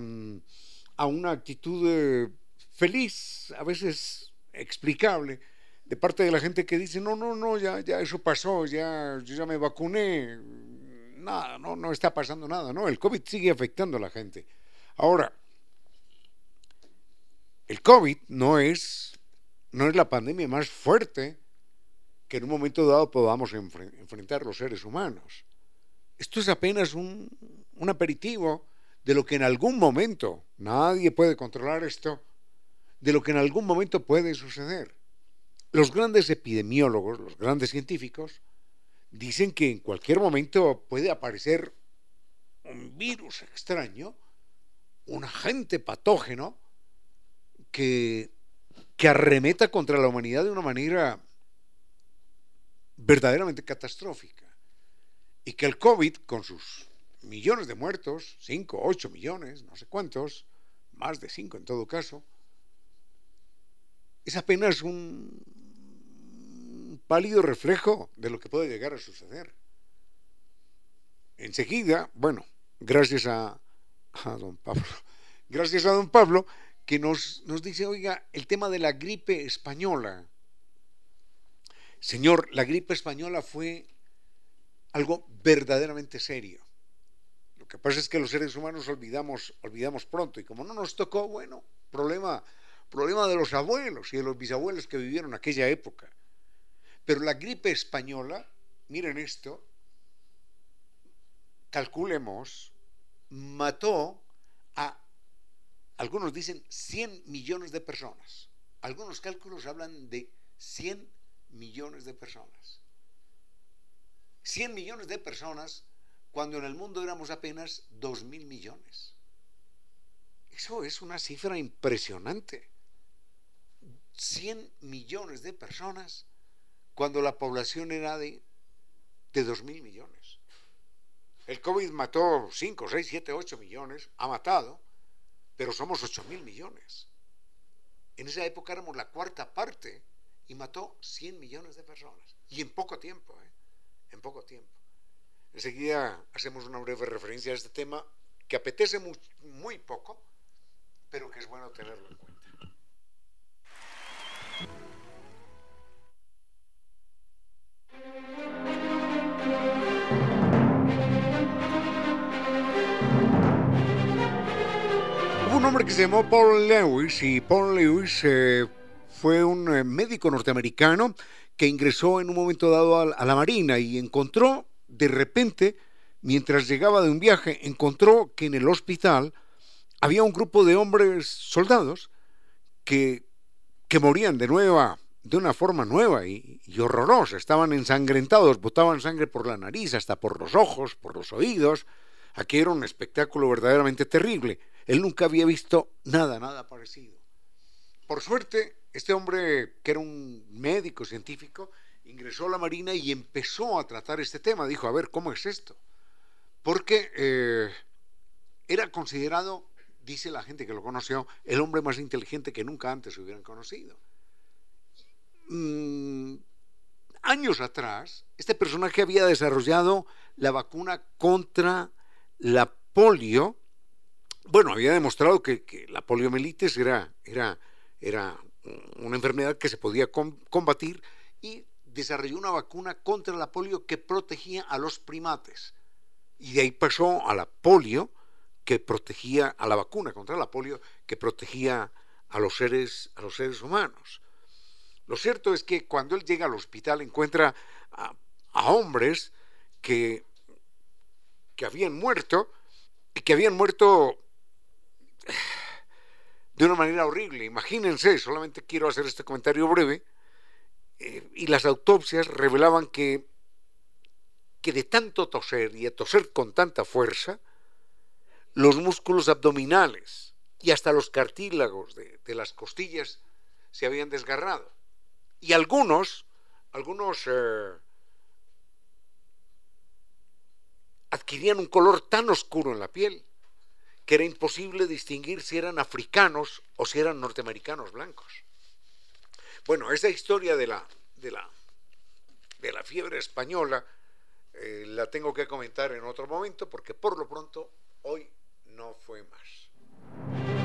a una actitud eh, feliz, a veces explicable, de parte de la gente que dice, no, no, no, ya, ya eso pasó, ya, yo ya me vacuné, nada, no, no está pasando nada, no, el COVID sigue afectando a la gente. Ahora, el COVID no es, no es la pandemia más fuerte que en un momento dado podamos enfrentar los seres humanos. Esto es apenas un, un aperitivo de lo que en algún momento, nadie puede controlar esto, de lo que en algún momento puede suceder. Los grandes epidemiólogos, los grandes científicos, dicen que en cualquier momento puede aparecer un virus extraño, un agente patógeno, que, arremeta contra la humanidad de una manera verdaderamente catastrófica. Y que el COVID, con sus millones de muertos, 5, 8 millones, no sé cuántos, más de 5 en todo caso, es apenas un pálido reflejo de lo que puede llegar a suceder. Enseguida, bueno, gracias a, a don Pablo, *laughs* gracias a don Pablo, que nos, nos dice, oiga, el tema de la gripe española. Señor, la gripe española fue algo verdaderamente serio. Lo que pasa es que los seres humanos olvidamos, olvidamos pronto y como no nos tocó, bueno, problema, problema de los abuelos y de los bisabuelos que vivieron aquella época. Pero la gripe española, miren esto, calculemos, mató a algunos dicen 100 millones de personas. Algunos cálculos hablan de 100 millones de personas. 100 millones de personas cuando en el mundo éramos apenas 2 mil millones. Eso es una cifra impresionante. 100 millones de personas cuando la población era de, de 2 mil millones. El COVID mató 5, 6, 7, 8 millones, ha matado, pero somos 8 mil millones. En esa época éramos la cuarta parte y mató 100 millones de personas. Y en poco tiempo, ¿eh? En poco tiempo. Enseguida hacemos una breve referencia a este tema que apetece muy, muy poco, pero que es bueno tenerlo en cuenta. Un hombre que se llamó Paul Lewis y Paul Lewis eh, fue un eh, médico norteamericano que ingresó en un momento dado a, la Marina y encontró de repente, mientras llegaba de un viaje, encontró que en el hospital había un grupo de hombres soldados que, que morían de nueva, de una forma nueva y, y horrorosa. Estaban ensangrentados, botaban sangre por la nariz, hasta por los ojos, por los oídos. Aquí era un espectáculo verdaderamente terrible. Él nunca había visto nada, nada parecido. Por suerte, este hombre, que era un médico científico, ingresó a la Marina y empezó a tratar este tema. Dijo, a ver, ¿cómo es esto? Porque eh, era considerado, dice la gente que lo conoció, el hombre más inteligente que nunca antes hubieran conocido. Mm, años atrás, este personaje había desarrollado la vacuna contra la polio. Bueno, había demostrado que, la poliomielitis era, era, era una enfermedad que se podía combatir y desarrolló una vacuna contra la polio que protegía a los primates. Y de ahí pasó a la polio que protegía a la vacuna contra la polio que protegía a los seres, a los seres humanos. Lo cierto es que cuando él llega al hospital encuentra a, hombres que, que habían muerto y que habían muerto de una manera horrible. Imagínense, solamente quiero hacer este comentario breve, eh, y las autopsias revelaban que, que de tanto toser y de toser con tanta fuerza, los músculos abdominales y hasta los cartílagos de, las costillas se habían desgarrado. Y algunos, algunos eh, adquirían un color tan oscuro en la piel que era imposible distinguir si eran africanos o si eran norteamericanos blancos. Bueno, esa historia de la, de la, de la fiebre española eh, la tengo que comentar en otro momento porque por lo pronto hoy no fue más.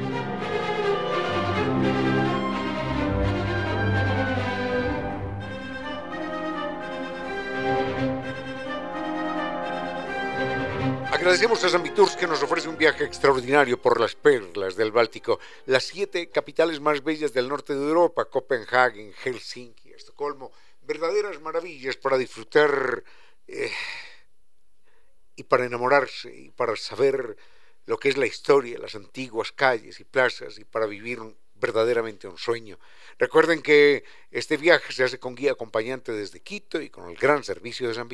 Agradecemos a San que nos ofrece un viaje extraordinario por las perlas del Báltico, las siete capitales más bellas del norte de Europa, Copenhague, Helsinki, Estocolmo, verdaderas maravillas para disfrutar eh, y para enamorarse y para saber lo que es la historia, las antiguas calles y plazas y para vivir verdaderamente un sueño. Recuerden que este viaje se hace con guía acompañante desde Quito y con el gran servicio de San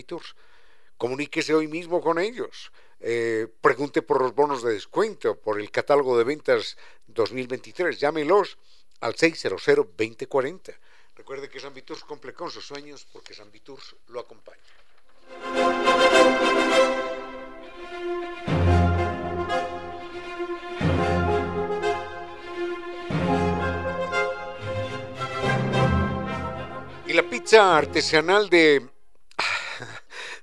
Comuníquese hoy mismo con ellos. Eh, pregunte por los bonos de descuento, por el catálogo de ventas 2023. Llámelos al 600-2040. Recuerde que San Viturs cumple con sus sueños porque San Viturs lo acompaña. Y la pizza artesanal de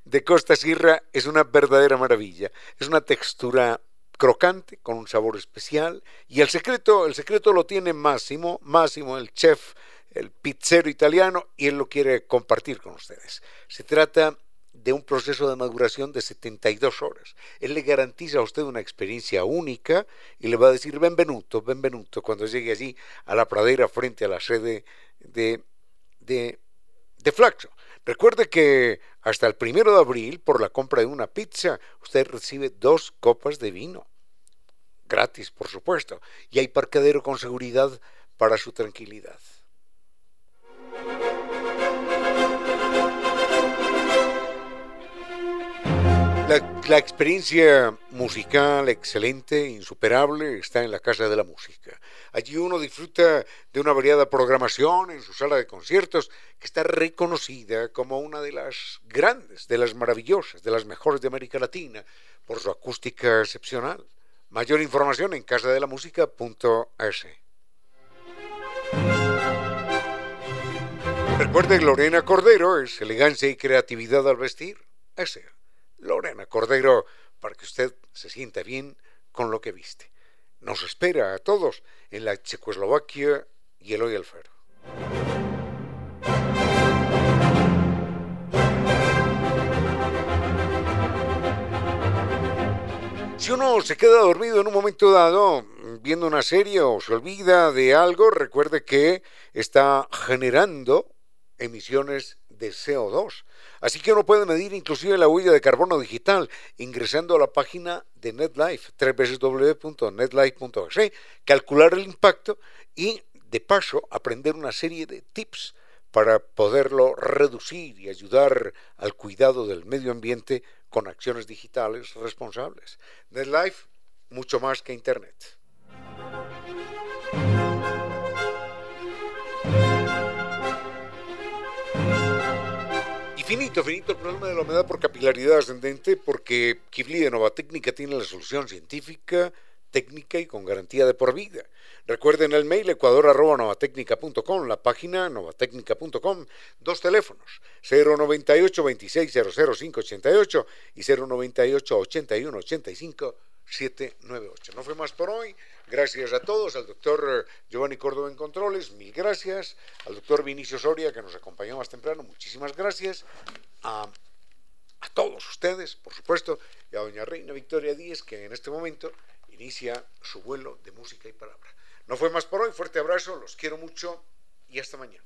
de Costa Sierra es una verdadera maravilla. Es una textura crocante con un sabor especial y el secreto, el secreto lo tiene Máximo, Máximo el chef, el pizzero italiano y él lo quiere compartir con ustedes. Se trata de un proceso de maduración de 72 horas. Él le garantiza a usted una experiencia única y le va a decir benvenuto, benvenuto cuando llegue allí a la pradera frente a la sede de, de, de Flaxo. Recuerde que hasta el primero de abril, por la compra de una pizza, usted recibe dos copas de vino. Gratis, por supuesto. Y hay parqueadero con seguridad para su tranquilidad. La, experiencia musical excelente, insuperable, está en la Casa de la Música. Allí uno disfruta de una variada programación en su sala de conciertos, que está reconocida como una de las grandes, de las maravillosas, de las mejores de América Latina, por su acústica excepcional. Mayor información en casadelamusica.es. Recuerde, Lorena Cordero es elegancia y creatividad al vestir. Lorena Cordero, para que usted se sienta bien con lo que viste. Nos espera a todos en la Checoslovaquia y el hoy Alfaro. Si uno se queda dormido en un momento dado viendo una serie o se olvida de algo, recuerde que está generando emisiones de CO2. Así que uno puede medir inclusive la huella de carbono digital ingresando a la página de NetLife, www.netlife.es, calcular el impacto y de paso aprender una serie de tips para poderlo reducir y ayudar al cuidado del medio ambiente con acciones digitales responsables. NetLife, mucho más que Internet. Finito, finito el problema de la humedad por capilaridad ascendente porque Kivli de Nova Técnica tiene la solución científica técnica y con garantía de por vida. Recuerden el mail ecuador.novatecnica.com, la página novatecnica.com, dos teléfonos, 098 26 588 y 098 81 85 798. No fue más por hoy. Gracias a todos, al doctor Giovanni Córdoba en Controles, mil gracias, al doctor Vinicio Soria que nos acompañó más temprano, muchísimas gracias, a, a todos ustedes, por supuesto, y a doña Reina Victoria Díez que en este momento inicia su vuelo de música y palabra. No fue más por hoy, fuerte abrazo, los quiero mucho y hasta mañana.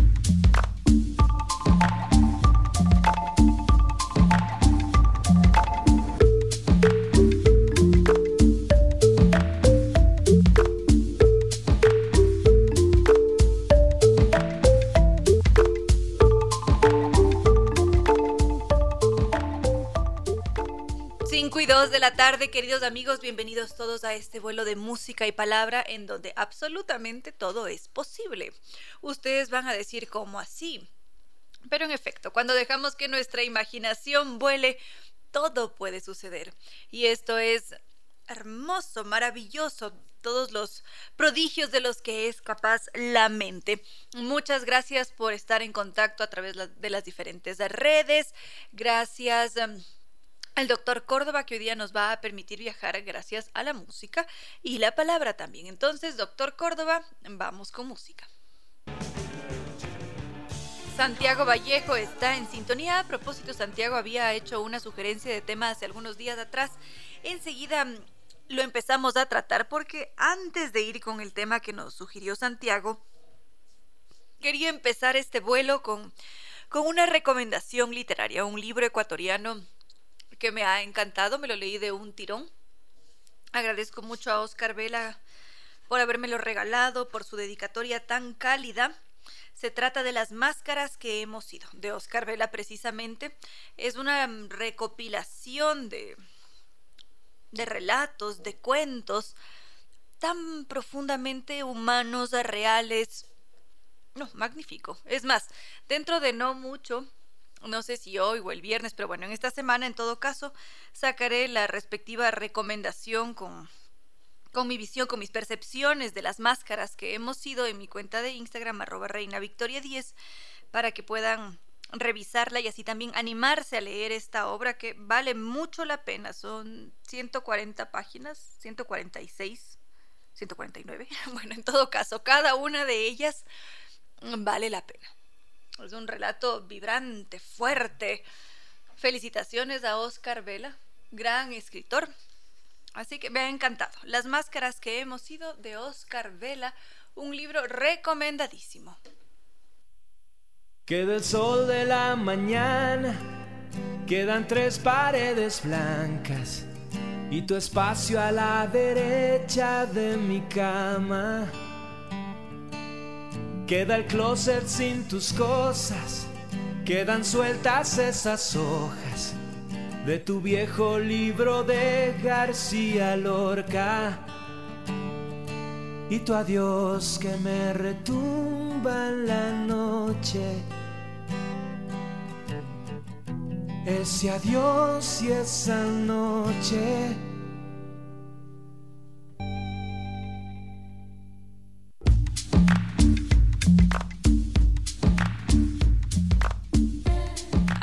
De la tarde, queridos amigos, bienvenidos todos a este vuelo de música y palabra en donde absolutamente todo es posible. Ustedes van a decir, ¿cómo así? Pero en efecto, cuando dejamos que nuestra imaginación vuele, todo puede suceder. Y esto es hermoso, maravilloso, todos los prodigios de los que es capaz la mente. Muchas gracias por estar en contacto a través de las diferentes redes. Gracias. Um, el doctor Córdoba que hoy día nos va a permitir viajar gracias a la música y la palabra también. Entonces, doctor Córdoba, vamos con música. Santiago Vallejo está en sintonía. A propósito, Santiago había hecho una sugerencia de tema hace algunos días atrás. Enseguida mm, lo empezamos a tratar porque antes de ir con el tema que nos sugirió Santiago, quería empezar este vuelo con, con una recomendación literaria, un libro ecuatoriano que me ha encantado, me lo leí de un tirón. Agradezco mucho a Oscar Vela por habérmelo regalado, por su dedicatoria tan cálida. Se trata de las máscaras que hemos sido, de Oscar Vela precisamente. Es una recopilación de, de relatos, de cuentos tan profundamente humanos, reales. No, magnífico. Es más, dentro de no mucho no sé si hoy o el viernes, pero bueno, en esta semana en todo caso sacaré la respectiva recomendación con, con mi visión, con mis percepciones de las máscaras que hemos sido en mi cuenta de Instagram, arroba reina victoria 10, para que puedan revisarla y así también animarse a leer esta obra que vale mucho la pena. Son 140 páginas, 146, 149. *laughs* Bueno, en todo caso, cada una de ellas vale la pena. Es un relato vibrante, fuerte. Felicitaciones a Oscar Vela, gran escritor. Así que me ha encantado. Las máscaras que hemos sido de Oscar Vela, un libro recomendadísimo. Queda el sol de la mañana, quedan tres paredes blancas y tu espacio a la derecha de mi cama. Queda el closet sin tus cosas, quedan sueltas esas hojas de tu viejo libro de García Lorca. Y tu adiós que me retumba en la noche. Ese adiós y esa noche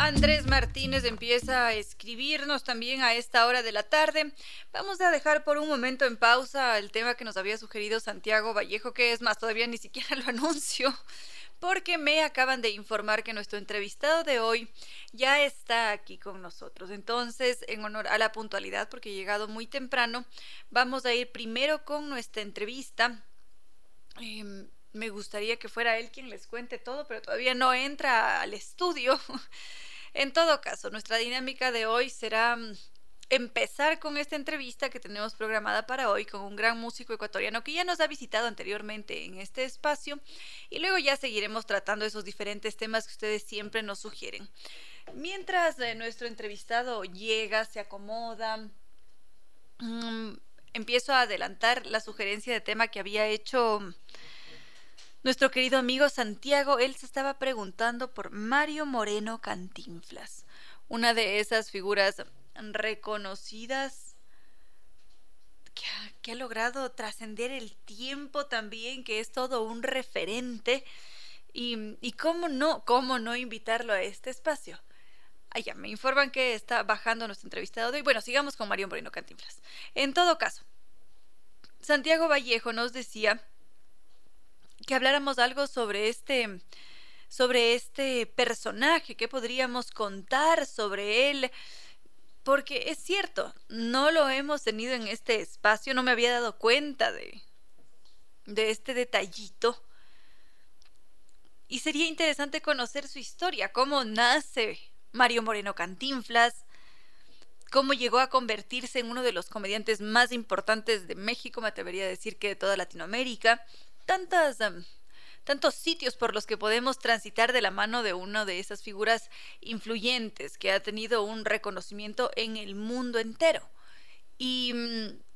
Andrés Martínez empieza a escribirnos también a esta hora de la tarde. Vamos a dejar por un momento en pausa el tema que nos había sugerido Santiago Vallejo, que es más, todavía ni siquiera lo *laughs* anuncio, porque me acaban de informar que nuestro entrevistado de hoy ya está aquí con nosotros. Entonces, en honor a la puntualidad, porque he llegado muy temprano, vamos a ir primero con nuestra entrevista. Em, me gustaría que fuera él quien les cuente todo, pero todavía no entra al estudio. *laughs* En todo caso, nuestra dinámica de hoy será mm, empezar con esta entrevista que tenemos programada para hoy con un gran músico ecuatoriano que ya nos ha visitado anteriormente en este espacio y luego ya seguiremos tratando esos diferentes temas que ustedes siempre nos sugieren. Mientras eh, nuestro entrevistado llega, se acomoda, mm, empiezo a adelantar la sugerencia de tema que había hecho nuestro querido amigo Santiago. Él se estaba preguntando por Mario Moreno Cantinflas, una de esas figuras reconocidas que ha, logrado trascender el tiempo también, que es todo un referente. Y, cómo no, cómo no invitarlo a este espacio. Allá me informan que está bajando nuestro entrevistado de hoy. Bueno, sigamos con Mario Moreno Cantinflas. En todo caso, Santiago Vallejo nos decía que habláramos algo sobre este sobre este personaje, que podríamos contar sobre él, porque es cierto, no lo hemos tenido en este espacio, no me había dado cuenta de, de este detallito. Y sería interesante conocer su historia, cómo nace Mario Moreno Cantinflas, cómo llegó a convertirse en uno de los comediantes más importantes de México, me atrevería a decir que de toda Latinoamérica, tantos sitios por los que podemos transitar de la mano de una de esas figuras influyentes que ha tenido un reconocimiento en el mundo entero. Y... Mm,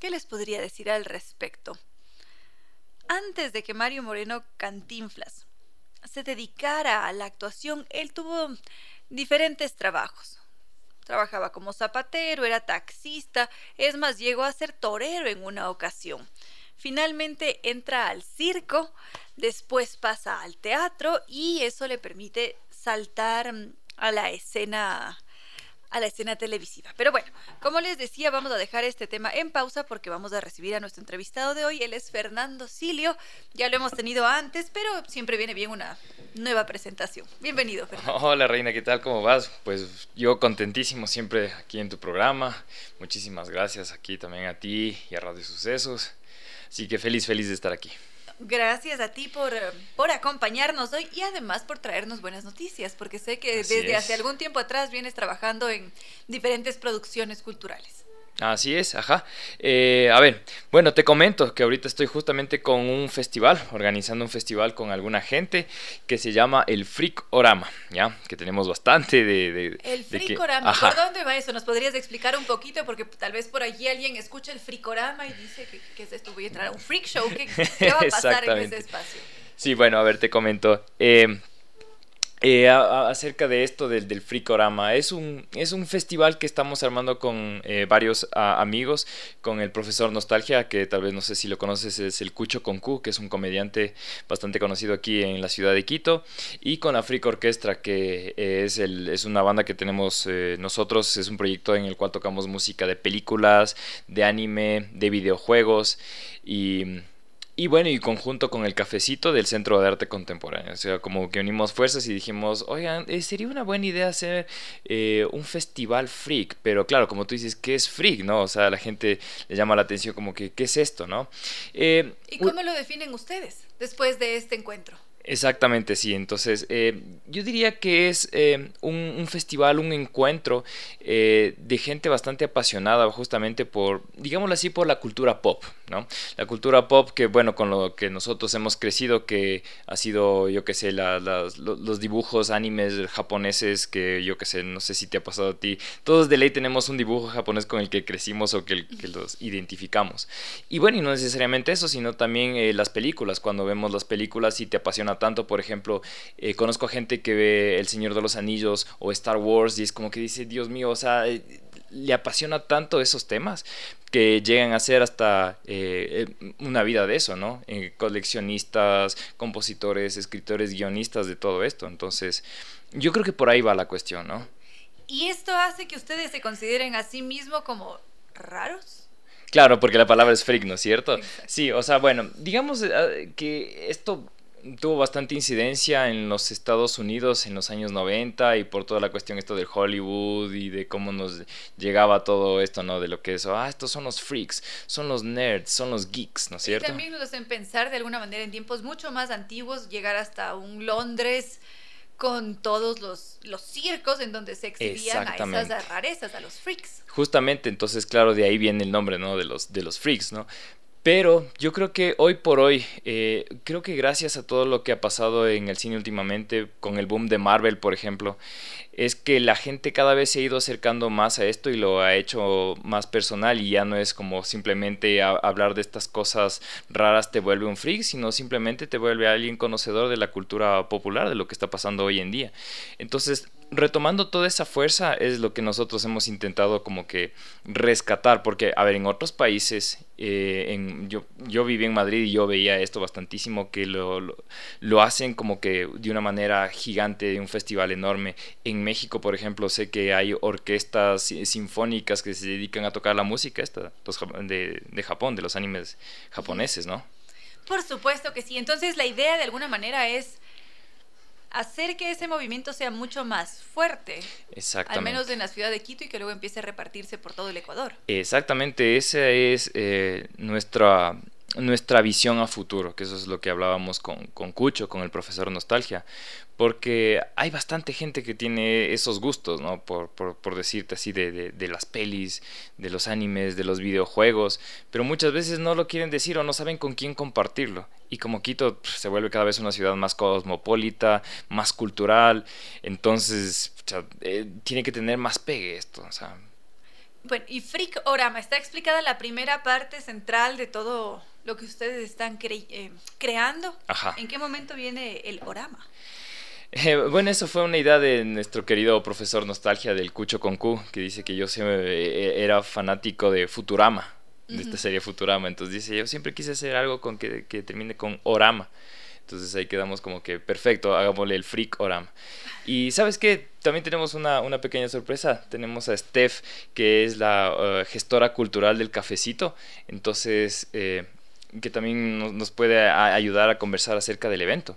¿Qué les podría decir al respecto? Antes de que Mario Moreno Cantinflas se dedicara a la actuación, él tuvo diferentes trabajos. Trabajaba como zapatero, era taxista, es más, llegó a ser torero en una ocasión. Finalmente entra al circo, después pasa al teatro y eso le permite saltar mm, a la escena a la escena televisiva. Pero bueno, como les decía, vamos a dejar este tema en pausa porque vamos a recibir a nuestro entrevistado de hoy. Él es Fernando Silio. Ya lo hemos tenido antes, pero siempre viene bien una nueva presentación. Bienvenido, Fernando. Hola, Reina, ¿qué tal? ¿Cómo vas? Pues yo contentísimo siempre aquí en tu programa. Muchísimas gracias aquí también a ti y a Radio Sucesos. Así que feliz, feliz de estar aquí. Gracias a ti por, por acompañarnos hoy y además por traernos buenas noticias, porque sé que desde hace algún tiempo atrás vienes trabajando en diferentes producciones culturales. Así es, ajá. Eh, a ver, bueno, te comento que ahorita estoy justamente con un festival, organizando un festival con alguna gente que se llama el Freak Orama, ¿ya? Que tenemos bastante de... el Freak Orama, ¿por dónde va eso? ¿Nos podrías explicar un poquito? Porque tal vez por allí alguien escucha el Freak Orama y dice que, es esto, voy a entrar a un freak show, ¿qué, va a pasar en ese espacio? Sí, bueno, a ver, te comento. Eh, eh, acerca de esto del, del Fricorama. Es un, es un festival que estamos armando con eh, varios amigos, con el profesor Nostalgia, que tal vez no sé si lo conoces, es el Cucho Concu, que es un comediante bastante conocido aquí en la ciudad de Quito, y con la Frico Orquestra, que es, el, es una banda que tenemos eh, nosotros, es un proyecto en el cual tocamos música de películas, de anime, de videojuegos y y bueno, y conjunto con el cafecito del Centro de Arte Contemporáneo. O sea, como que unimos fuerzas y dijimos, oigan, eh, sería una buena idea hacer eh, un festival freak. Pero claro, como tú dices, ¿qué es freak? ¿No? O sea, la gente le llama la atención como que, ¿qué es esto? ¿No? Eh, ¿Y cómo lo definen ustedes después de este encuentro? Exactamente, sí. Entonces, eh, yo diría que es eh, un, festival, un encuentro eh, de gente bastante apasionada justamente por, digámoslo así, por la cultura pop, ¿no? La cultura pop que, bueno, con lo que nosotros hemos crecido, que ha sido, yo qué sé, los dibujos animes japoneses, que yo qué sé, no sé si te ha pasado a ti. Todos de ley tenemos un dibujo japonés con el que crecimos o que, que los identificamos. Y bueno, y no necesariamente eso, sino también las películas. Cuando vemos las películas y te apasiona tanto, por ejemplo, eh, conozco a gente que ve El Señor de los Anillos o Star Wars y es como que dice, Dios mío, o sea, eh, le apasiona tanto esos temas que llegan a ser hasta eh, una vida de eso, ¿no? coleccionistas, compositores, escritores, guionistas de todo esto. Entonces, yo creo que por ahí va la cuestión, ¿no? ¿Y esto hace que ustedes se consideren a sí mismos como raros? Claro, porque la palabra es freak, ¿no es cierto? Sí, o sea, bueno, digamos que esto tuvo bastante incidencia en los Estados Unidos en los años 90 y por toda la cuestión esto del Hollywood y de cómo nos llegaba todo esto, ¿no? De lo que es, ah, estos son los freaks, son los nerds, son los geeks, ¿no es cierto? Y también nos hacen pensar de alguna manera en tiempos mucho más antiguos, llegar hasta un Londres con todos los, los circos en donde se exhibían a esas rarezas, a los freaks. Justamente, entonces, claro, de ahí viene el nombre, ¿no? De los, de los freaks, ¿no? Pero yo creo que hoy por hoy, eh, creo que gracias a todo lo que ha pasado en el cine últimamente, con el boom de Marvel, por ejemplo, es que la gente cada vez se ha ido acercando más a esto y lo ha hecho más personal y ya no es como simplemente hablar de estas cosas raras te vuelve un freak, sino simplemente te vuelve alguien conocedor de la cultura popular, de lo que está pasando hoy en día. Entonces, retomando toda esa fuerza es lo que nosotros hemos intentado como que rescatar, porque, a ver, en otros países, eh, en, yo, yo viví en Madrid y yo veía esto bastantísimo, que lo, lo, hacen como que de una manera gigante, de un festival enorme. En México, por ejemplo, sé que hay orquestas sinfónicas que se dedican a tocar la música esta, de, de Japón, de los animes japoneses, ¿no? Por supuesto que sí. Entonces la idea de alguna manera es hacer que ese movimiento sea mucho más fuerte. Exactamente. Al menos en la ciudad de Quito y que luego empiece a repartirse por todo el Ecuador. Exactamente, esa es eh, nuestra, nuestra visión a futuro, que eso es lo que hablábamos con, con Cucho, con el profesor Nostalgia porque hay bastante gente que tiene esos gustos, ¿no? Por, por, decirte así, de, de, las pelis, de los animes, de los videojuegos, pero muchas veces no lo quieren decir o no saben con quién compartirlo. Y como Quito pues, se vuelve cada vez una ciudad más cosmopolita, más cultural, entonces eh, tiene que tener más pegue esto, o sea. Bueno, y Freak Orama, está explicada la primera parte central de todo lo que ustedes están eh, creando. Ajá. ¿En qué momento viene el Orama? Eh, bueno, eso fue una idea de nuestro querido profesor Nostalgia del Cucho Concu, que dice que yo siempre era fanático de Futurama, de esta serie Futurama. Entonces dice, yo siempre quise hacer algo con que, termine con Orama. Entonces ahí quedamos como que perfecto, hagámosle el freak Orama. Y sabes qué, también tenemos una, pequeña sorpresa. Tenemos a Steph, que es la eh, gestora cultural del cafecito. Entonces que también nos, puede ayudar a conversar acerca del evento.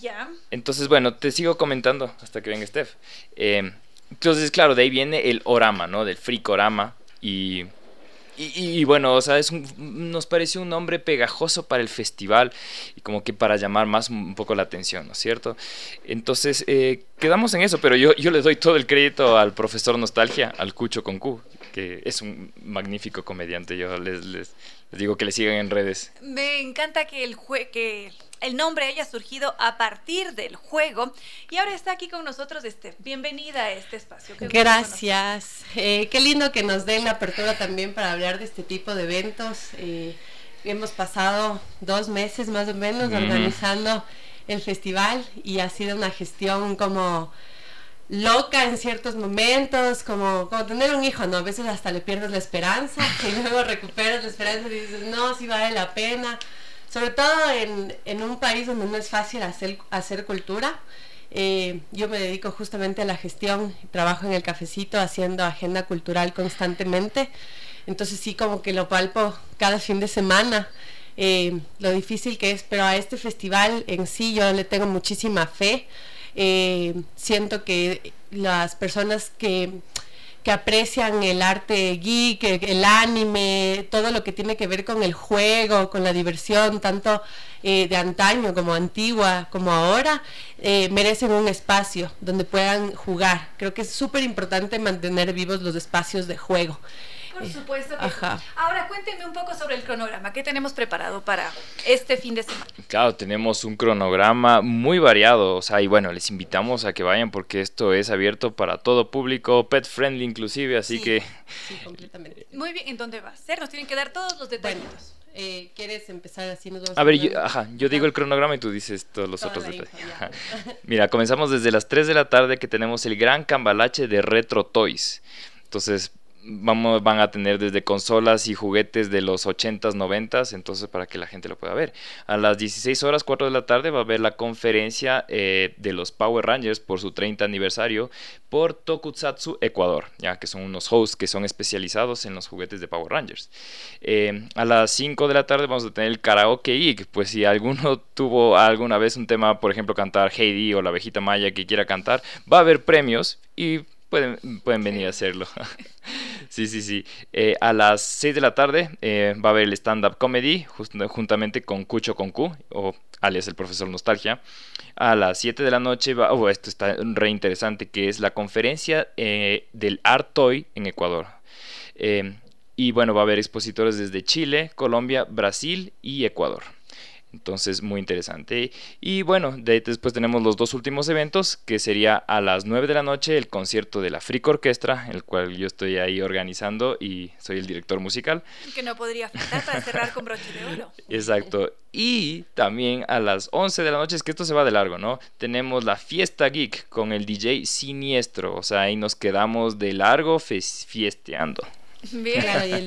Ya. Entonces, bueno, te sigo comentando hasta que venga Steph. Eh, entonces, claro, de ahí viene el orama, ¿no? Del fricorama. Y, y, bueno, o sea, es nos pareció un nombre pegajoso para el festival y como que para llamar más un poco la atención, ¿no es cierto? Entonces, eh, quedamos en eso, pero yo, yo le doy todo el crédito al profesor Nostalgia, al Cucho con Q, que es un magnífico comediante. Yo les, les, les digo que le sigan en redes. Me encanta que el, que el nombre haya surgido a partir del juego. Y ahora está aquí con nosotros este. Bienvenida a este espacio. Gracias. Eh, qué lindo que nos den la apertura también para hablar de este tipo de eventos. Eh, hemos pasado dos meses más o menos organizando el festival y ha sido una gestión como loca en ciertos momentos, como, como tener un hijo, ¿no? A veces hasta le pierdes la esperanza *laughs* y luego recuperas la esperanza y dices, no, sí vale la pena. Sobre todo en, en un país donde no es fácil hacer, hacer cultura. Eh, yo me dedico justamente a la gestión, trabajo en el cafecito haciendo agenda cultural constantemente. Entonces sí, como que lo palpo cada fin de semana. Eh, lo difícil que es, pero a este festival en sí yo le tengo muchísima fe eh, siento que las personas que, que aprecian el arte geek, el anime, todo lo que tiene que ver con el juego, con la diversión, tanto eh, de antaño como antigua como ahora, eh, merecen un espacio donde puedan jugar. Creo que es súper importante mantener vivos los espacios de juego. Por eh, supuesto que Ahora cuéntenme un poco sobre el cronograma. ¿Qué tenemos preparado para este fin de semana? Claro, tenemos un cronograma muy variado. O sea, y bueno, les invitamos a que vayan porque esto es abierto para todo público, pet friendly inclusive, así que... Sí, completamente. Muy bien, ¿en dónde va a ser? Nos tienen que dar todos los detalles. Eh, ¿Quieres empezar así? Nos a ver, yo, ajá, yo digo el cronograma y tú dices todos los otros detalles. Mira, comenzamos desde las 3 de la tarde que tenemos el gran cambalache de Retro Toys. Entonces, vamos, van a tener desde consolas y juguetes de los 80s, 90s, entonces para que la gente lo pueda ver. A las 16 horas, 4 de la tarde, va a haber la conferencia eh, de los Power Rangers por su 30 aniversario por Tokusatsu Ecuador, ya que son unos hosts que son especializados en los juguetes de Power Rangers. Eh, a las 5 de la tarde vamos a tener el Karaoke Geek, pues si alguno *laughs* tuvo alguna vez un tema, por ejemplo, cantar Heidi o la abejita maya que quiera cantar, va a haber premios y pueden, pueden venir a hacerlo. *laughs* sí, sí, sí. Eh, a las 6 de la tarde eh, va a haber el stand-up comedy juntamente con Cucho con Q, o alias el profesor Nostalgia. A las 7 de la noche va, oh, esto está re interesante, que es la conferencia eh, del Art Toy en Ecuador. y bueno, va a haber expositores desde Chile, Colombia, Brasil y Ecuador. Entonces, muy interesante. Y bueno, de después tenemos los dos últimos eventos, que sería a las 9 de la noche el concierto de la Frick Orquestra, el cual yo estoy ahí organizando y soy el director musical. Que no podría faltar para cerrar con broche de oro. *laughs* Exacto. Y también a las 11 de la noche, es que esto se va de largo, ¿no? Tenemos la fiesta geek con el DJ Siniestro, o sea, ahí nos quedamos de largo fiesteando. Bien.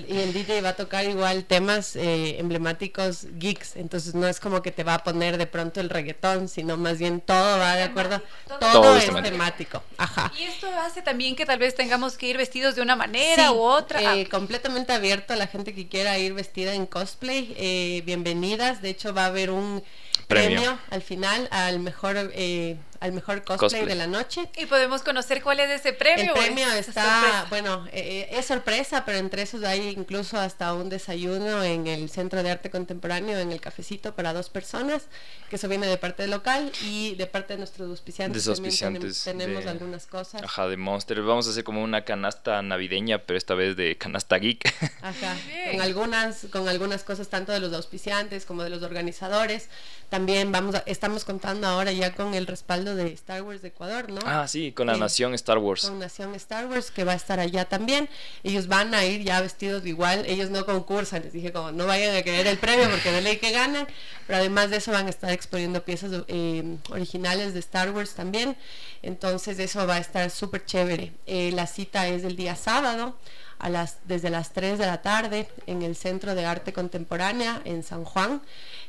y, el, DJ va a tocar igual temas eh, emblemáticos geeks, entonces no es como que te va a poner de pronto el reggaetón, sino más bien todo va de acuerdo, todo, es temático. Ajá. Y esto hace también que tal vez tengamos que ir vestidos de una manera u otra. Eh, completamente abierto a la gente que quiera ir vestida en cosplay, eh, bienvenidas, de hecho va a haber un premio, al final al mejor eh, al mejor cosplay, de la noche. Y podemos conocer cuál es ese premio. El premio está, bueno, eh, eh, es sorpresa, pero entre esos hay incluso hasta un desayuno en el Centro de Arte Contemporáneo, en el cafecito para dos personas, que eso viene de parte del local y de parte de nuestros auspiciantes. De auspiciantes tenemos, algunas cosas. Ajá, de Monster. Vamos a hacer como una canasta navideña, pero esta vez de canasta geek. Ajá, *laughs* con algunas, con algunas cosas tanto de los auspiciantes como de los organizadores. También vamos estamos contando ahora ya con el respaldo de Star Wars de Ecuador, ¿no? Ah, sí, con la Nación Star Wars. Con Nación Star Wars, que va a estar allá también. Ellos van a ir ya vestidos igual, ellos no concursan, les dije como no vayan a querer el premio porque de ley que ganan, pero además de eso van a estar exponiendo piezas eh, originales de Star Wars también, entonces eso va a estar súper chévere. Eh, la cita es el día sábado. A las, desde las 3 de la tarde en el Centro de Arte Contemporánea en San Juan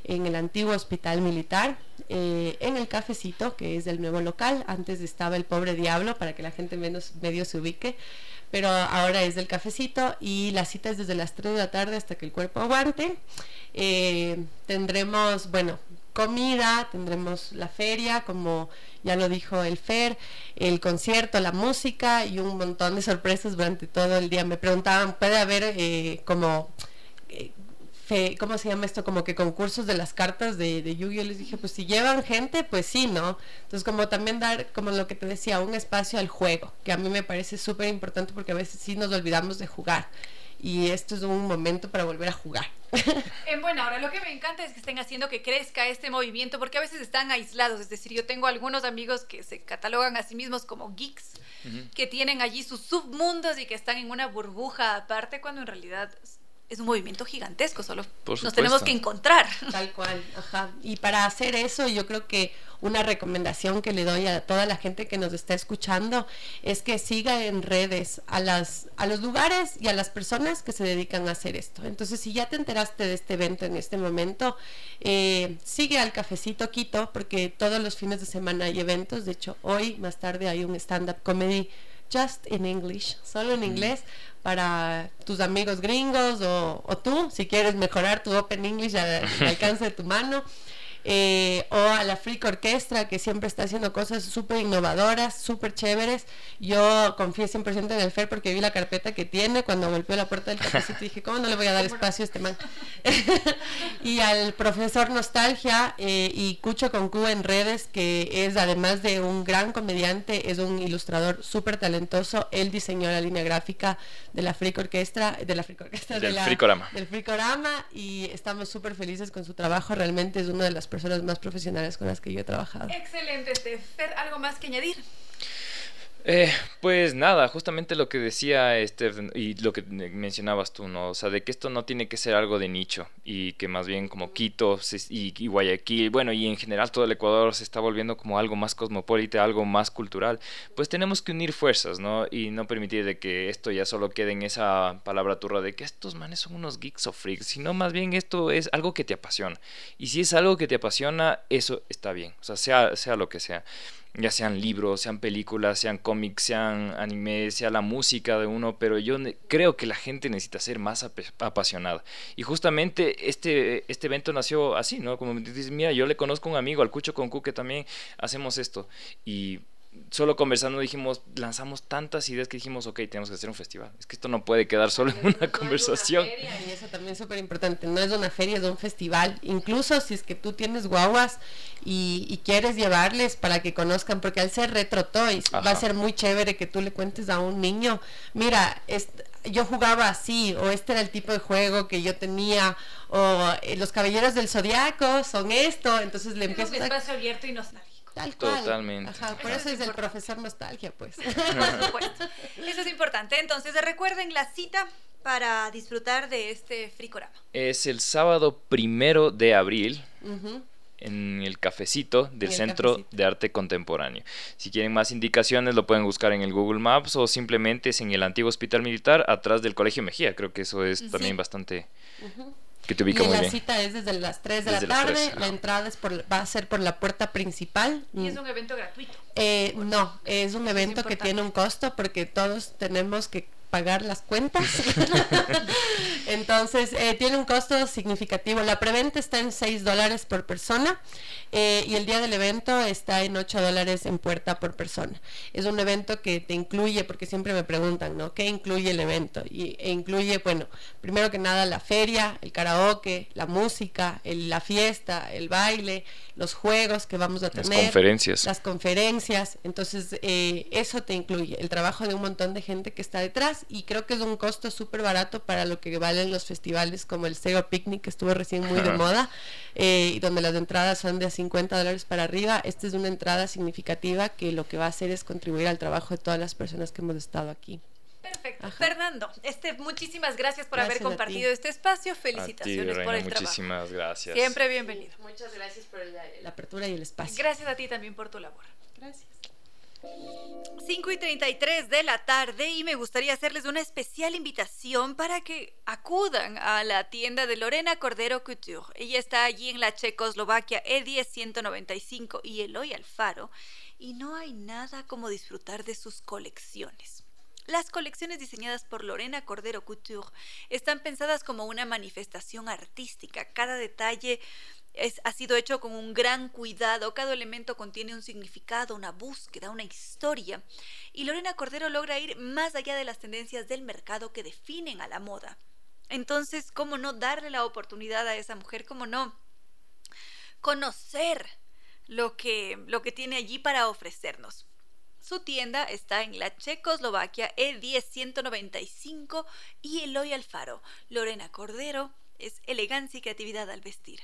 en el antiguo hospital militar, eh, en el cafecito, que es del nuevo local. Antes estaba el pobre diablo para que la gente menos medio se ubique, pero ahora es del cafecito y la cita es desde las 3 de la tarde hasta que el cuerpo aguante. Eh, tendremos, bueno, comida, tendremos la feria, como ya lo dijo el Fer, el concierto, la música y un montón de sorpresas durante todo el día. Me preguntaban, ¿puede haber eh, como ¿cómo se llama esto? Como que concursos de las cartas de, de Yu-Gi-Oh! Les dije, pues si llevan gente, pues sí, ¿no? Entonces como también dar, como lo que te decía, un espacio al juego, que a mí me parece súper importante porque a veces sí nos olvidamos de jugar. Y esto es un momento para volver a jugar. *laughs* En buena hora, lo que me encanta es que estén haciendo que crezca este movimiento, porque a veces están aislados. Es decir, yo tengo algunos amigos que se catalogan a sí mismos como geeks, que tienen allí sus submundos y que están en una burbuja aparte, cuando en realidad es un movimiento gigantesco, solo nos tenemos que encontrar. Tal cual, ajá. Y para hacer eso, yo creo que una recomendación que le doy a toda la gente que nos está escuchando es que siga en redes a, las, a los lugares y a las personas que se dedican a hacer esto. Entonces, si ya te enteraste de este evento en este momento, eh, sigue al Cafecito Quito, porque todos los fines de semana hay eventos. De hecho, hoy más tarde hay un stand-up comedy just in English, solo en mm. Para tus amigos gringos o, o, tú, si quieres mejorar tu Open English al alcance de tu mano. Eh, o a la Freak Orquestra, que siempre está haciendo cosas súper innovadoras, súper chéveres. Yo confié 100% en el Fer porque vi la carpeta que tiene. Cuando golpeó la puerta del cafecito dije, ¿cómo no le voy a dar espacio a este man? *laughs* y al profesor Nostalgia eh, y Cucho con Q en redes, que es además de un gran comediante, es un ilustrador súper talentoso. Él diseñó la línea gráfica de la Freak Orquestra, de la Freak Orquestra, del de Fricorama. Del Fricorama y estamos súper felices con su trabajo. Realmente es una de las personas más profesionales con las que yo he trabajado. Excelente, Fer, ¿algo más que añadir? Eh, pues nada, justamente lo que decía Stephen y lo que mencionabas tú, ¿no? O sea, de que esto no tiene que ser algo de nicho y que más bien como Quito y, Guayaquil, bueno, y en general todo el Ecuador se está volviendo como algo más cosmopolita, algo más cultural, pues tenemos que unir fuerzas, ¿no? Y no permitir de que esto ya solo quede en esa palabra turra de que estos manes son unos geeks o freaks, sino más bien esto es algo que te apasiona. Y si es algo que te apasiona, eso está bien, o sea, sea, sea lo que sea ya sean libros, sean películas, sean cómics, sean anime, sea la música de uno, pero yo creo que la gente necesita ser más apasionada. Y justamente este, este evento nació así, ¿no? Como dices, mira, yo le conozco a un amigo, al Cucho Concu, que también hacemos esto. Y solo conversando dijimos, lanzamos tantas ideas que dijimos, ok, tenemos que hacer un festival. Es que esto no puede quedar solo en una conversación. y eso también es súper importante, no es una feria, es un festival. Incluso si es que tú tienes guaguas y, quieres llevarles para que conozcan, porque al ser retro toys va a ser muy chévere que tú le cuentes a un niño, mira, yo jugaba así, o este era el tipo de juego que yo tenía, o eh, los caballeros del zodiaco son esto, entonces le empiezas a... espacio abierto y Tal cual. Totalmente. por eso es el profesor nostalgia, pues. *laughs* por supuesto. Eso es importante. Entonces, recuerden la cita para disfrutar de este fricorama. Es el sábado primero de abril. En el cafecito del Centro de Arte Contemporáneo. Si quieren más indicaciones, lo pueden buscar en el Google Maps o simplemente es en el antiguo Hospital Militar, atrás del Colegio Mejía. Creo que eso es también bastante que te ubica y la cita es desde las 3 de la tarde, la entrada es por, va a ser por la puerta principal. ¿Y es un evento gratuito? Eh, no, es un evento que tiene un costo porque todos tenemos que pagar las cuentas. *laughs* Entonces, eh, tiene un costo significativo. La preventa está en 6 dólares por persona eh, y el día del evento está en 8 dólares en puerta por persona. Es un evento que te incluye, porque siempre me preguntan, ¿no? ¿Qué incluye el evento? Y e incluye, bueno, primero que nada la feria, el karaoke, la música, la fiesta, el baile, los juegos que vamos a tener. Las conferencias. Las conferencias. Entonces, eh, eso te incluye el trabajo de un montón de gente que está detrás y creo que es un costo súper barato para lo que valen los festivales como el Sega Picnic que estuvo recién muy de moda eh, donde las entradas son de 50 dólares para arriba. Esta es una entrada significativa que lo que va a hacer es contribuir al trabajo de todas las personas que hemos estado aquí. Perfecto. Fernando, este, muchísimas gracias por haber compartido este espacio. Felicitaciones por el muchísimas gracias. Siempre bienvenido. Muchas gracias por la apertura y el espacio. Gracias a ti también por tu labor. Gracias. 5 y 33 de la tarde y me gustaría hacerles una especial invitación para que acudan a la tienda de Lorena Cordero Couture. Ella está allí en la Checoslovaquia E10 195 y Eloy Alfaro y no hay nada como disfrutar de sus colecciones. Las colecciones diseñadas por Lorena Cordero Couture están pensadas como una manifestación artística. Cada detalle ha sido hecho con un gran cuidado, cada elemento contiene un significado, una búsqueda, una historia, y Lorena Cordero logra ir más allá de las tendencias del mercado que definen a la moda. Entonces, ¿cómo no darle la oportunidad a esa mujer? ¿Cómo no conocer lo que, lo que tiene allí para ofrecernos? Su tienda está en la Checoslovaquia E10195 y Eloy Alfaro. Lorena Cordero es elegancia y creatividad al vestir.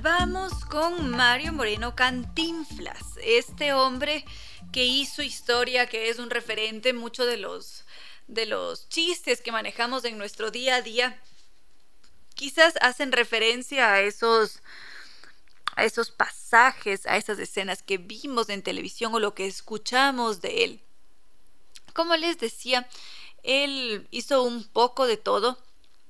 Volvamos con Mario Moreno Cantinflas, este hombre que hizo historia, que es un referente mucho de los de los chistes que manejamos en nuestro día a día. Quizás hacen referencia a esos a esos pasajes, a esas escenas que vimos en televisión o lo que escuchamos de él. Como les decía, él hizo un poco de todo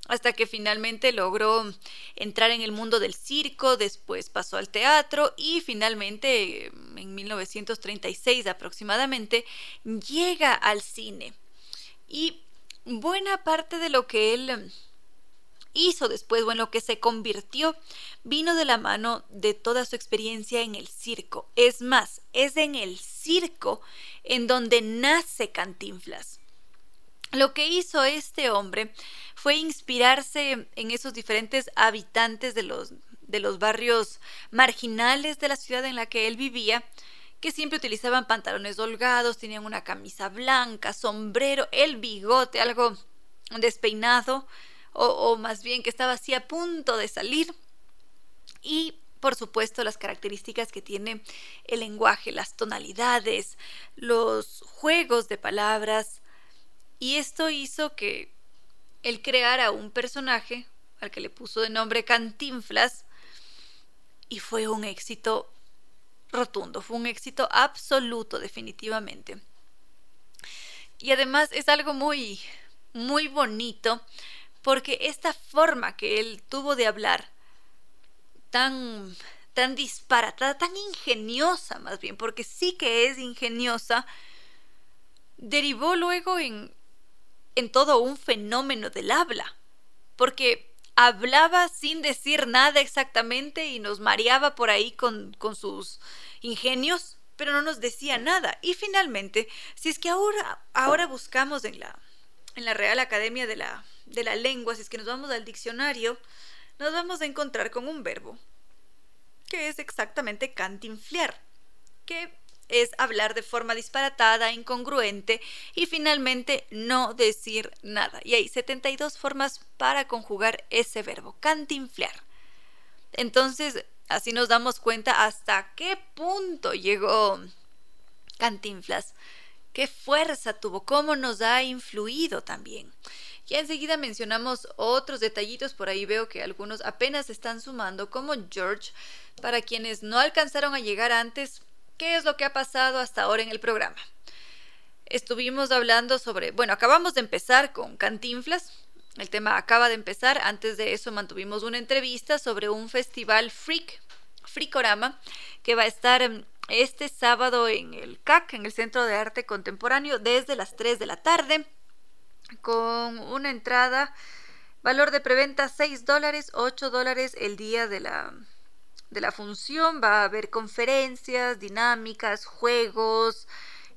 hasta que finalmente logró entrar en el mundo del circo, después pasó al teatro y finalmente en 1936 aproximadamente llega al cine. Y buena parte de lo que él hizo después o en lo que se convirtió vino de la mano de toda su experiencia en el circo. Es más, es en el circo en donde nace Cantinflas. Lo que hizo este hombre fue inspirarse en esos diferentes habitantes de los, de los barrios marginales de la ciudad en la que él vivía, que siempre utilizaban pantalones holgados, tenían una camisa blanca, sombrero, el bigote, algo despeinado, o, más bien que estaba así a punto de salir. Y por supuesto las características que tiene el lenguaje, las tonalidades, los juegos de palabras. Y esto hizo que él creara un personaje al que le puso de nombre Cantinflas y fue un éxito rotundo, fue un éxito absoluto definitivamente. Y además es algo muy, muy bonito porque esta forma que él tuvo de hablar, tan, tan disparatada, tan ingeniosa más bien, porque sí que es ingeniosa, derivó luego en, en todo un fenómeno del habla, porque hablaba sin decir nada exactamente y nos mareaba por ahí con, con sus ingenios, pero no nos decía nada. Y finalmente, si es que ahora, ahora buscamos en la, en la Real Academia de la, de la Lengua, si es que nos vamos al diccionario, nos vamos a encontrar con un verbo que es exactamente cantinflear, que es hablar de forma disparatada, incongruente y finalmente no decir nada. Y hay 72 formas para conjugar ese verbo, cantinflear. Entonces, así nos damos cuenta hasta qué punto llegó Cantinflas, qué fuerza tuvo, cómo nos ha influido también. Y enseguida mencionamos otros detallitos, por ahí veo que algunos apenas están sumando, como George, para quienes no alcanzaron a llegar antes, ¿qué es lo que ha pasado hasta ahora en el programa? Estuvimos hablando sobre, bueno, acabamos de empezar con Cantinflas, el tema acaba de empezar, antes de eso mantuvimos una entrevista sobre un festival freak, Freakorama, que va a estar em, este sábado en el CAC, en el Centro de Arte Contemporáneo, desde las 3 de la tarde con una entrada, valor de preventa 6 dólares, 8 dólares el día de la, de la función. Va a haber conferencias, dinámicas, juegos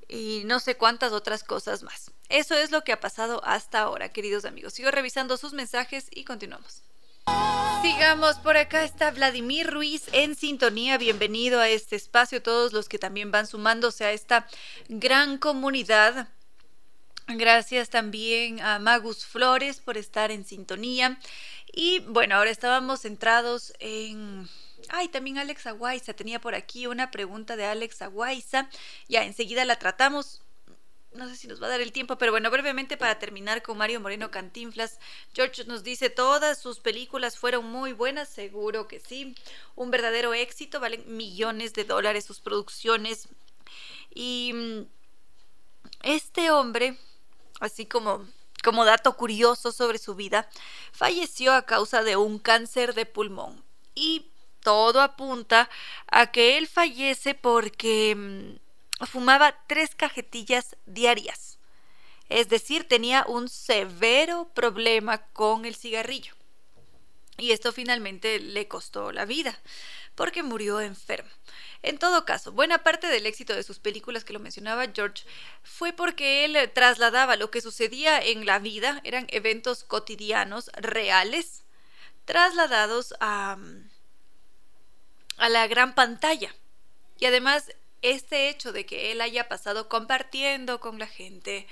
y no sé cuántas otras cosas más. Eso es lo que ha pasado hasta ahora, queridos amigos. Sigo revisando sus mensajes y continuamos. Sigamos, por acá está Vladimir Ruiz en sintonía. Bienvenido a este espacio, todos los que también van sumándose a esta gran comunidad Gracias también a Magus Flores por estar en sintonía. Y bueno, ahora estábamos centrados en... Ay, también Alex Aguaiza tenía por aquí una pregunta de Alex Aguaiza. Ya enseguida la tratamos. No sé si nos va a dar el tiempo, pero bueno, brevemente para terminar con Mario Moreno Cantinflas. George nos dice, todas sus películas fueron muy buenas, seguro que sí. Un verdadero éxito, valen millones de dólares sus producciones. Y mm, este hombre así como, como dato curioso sobre su vida, falleció a causa de un cáncer de pulmón. Y todo apunta a que él fallece porque mm, fumaba tres cajetillas diarias. Es decir, tenía un severo problema con el cigarrillo. Y esto finalmente le costó la vida, porque murió enfermo. En todo caso, buena parte del éxito de sus películas que lo mencionaba George fue porque él trasladaba lo que sucedía en la vida, eran eventos cotidianos, reales, trasladados a, a la gran pantalla. Y además, este hecho de que él haya pasado compartiendo con la gente,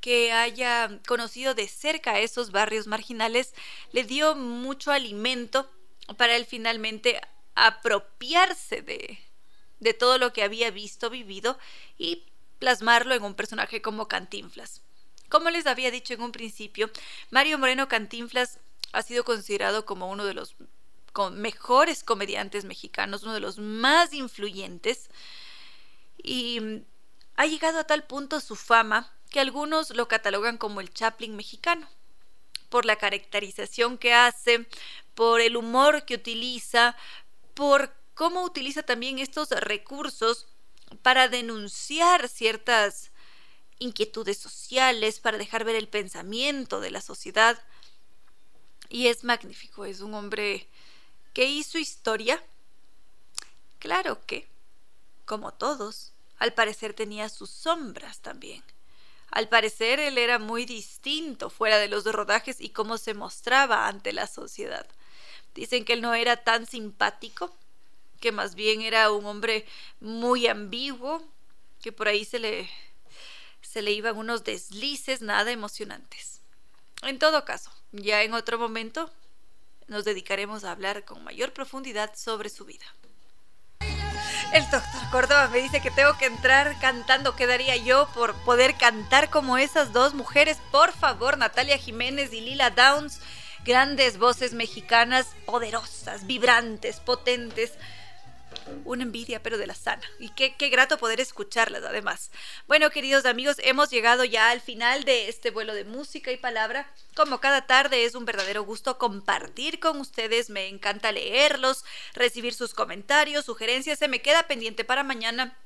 que haya conocido de cerca esos barrios marginales, le dio mucho alimento para él finalmente apropiarse de, de todo lo que había visto, vivido y plasmarlo en un personaje como Cantinflas. Como les había dicho en un principio, Mario Moreno Cantinflas ha sido considerado como uno de los mejores comediantes mexicanos, uno de los más influyentes y ha llegado a tal punto su fama que algunos lo catalogan como el Chaplin mexicano, por la caracterización que hace, por el humor que utiliza, por cómo utiliza también estos recursos para denunciar ciertas inquietudes sociales, para dejar ver el pensamiento de la sociedad. Y es magnífico, es un hombre que hizo historia. Claro que, como todos, al parecer tenía sus sombras también. Al parecer él era muy distinto fuera de los rodajes y cómo se mostraba ante la sociedad. Dicen que él no era tan simpático, que más bien era un hombre muy ambiguo, que por ahí se le, se le iban unos deslices nada emocionantes. En todo caso, ya en otro momento nos dedicaremos a hablar con mayor profundidad sobre su vida. El doctor Córdoba me dice que tengo que entrar cantando. ¿Qué daría yo por poder cantar como esas dos mujeres? Por favor, Natalia Jiménez y Lila Downs, grandes voces mexicanas, poderosas, vibrantes, potentes una envidia, pero de la sana. Y qué, qué grato poder escucharlas además. Bueno, queridos amigos, hemos llegado ya al final de este vuelo de música y palabra. Como cada tarde es un verdadero gusto compartir con ustedes, me encanta leerlos, recibir sus comentarios, sugerencias, se me queda pendiente para mañana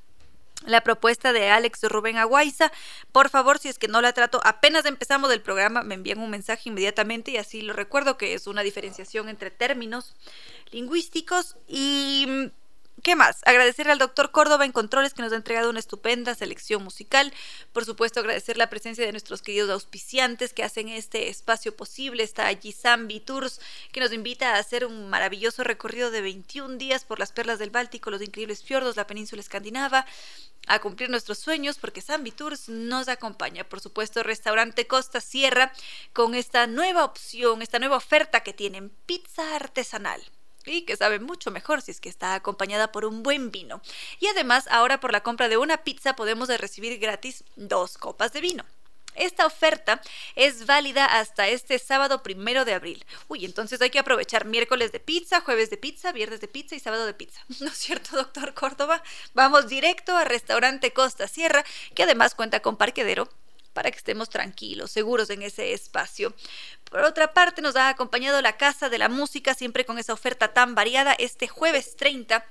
la propuesta de Alex Rubén Aguaiza. Por favor, si es que no la trato, apenas empezamos el programa, me envían un mensaje inmediatamente y así lo recuerdo que es una diferenciación entre términos lingüísticos y ¿Qué más? Agradecerle al doctor Córdoba en Controles que nos ha entregado una estupenda selección musical. Por supuesto, agradecer la presencia de nuestros queridos auspiciantes que hacen este espacio posible. Está allí Zambi Tours, que nos invita a hacer un maravilloso recorrido de 21 días por las perlas del Báltico, los increíbles fiordos, la península escandinava, a cumplir nuestros sueños, porque Zambi Tours nos acompaña. Por supuesto, Restaurante Costa Sierra, con esta nueva opción, esta nueva oferta que tienen, pizza artesanal y que sabe mucho mejor si es que está acompañada por un buen vino. Y además, ahora por la compra de una pizza podemos recibir gratis dos copas de vino. Esta oferta es válida hasta este sábado primero de abril. Uy, entonces hay que aprovechar miércoles de pizza, jueves de pizza, viernes de pizza y sábado de pizza. *laughs* ¿No es cierto, doctor Córdoba? Vamos directo al restaurante Costa Sierra, que además cuenta con parquedero para que estemos tranquilos, seguros en ese espacio. Por otra parte, nos ha acompañado la Casa de la Música, siempre con esa oferta tan variada. Este jueves 30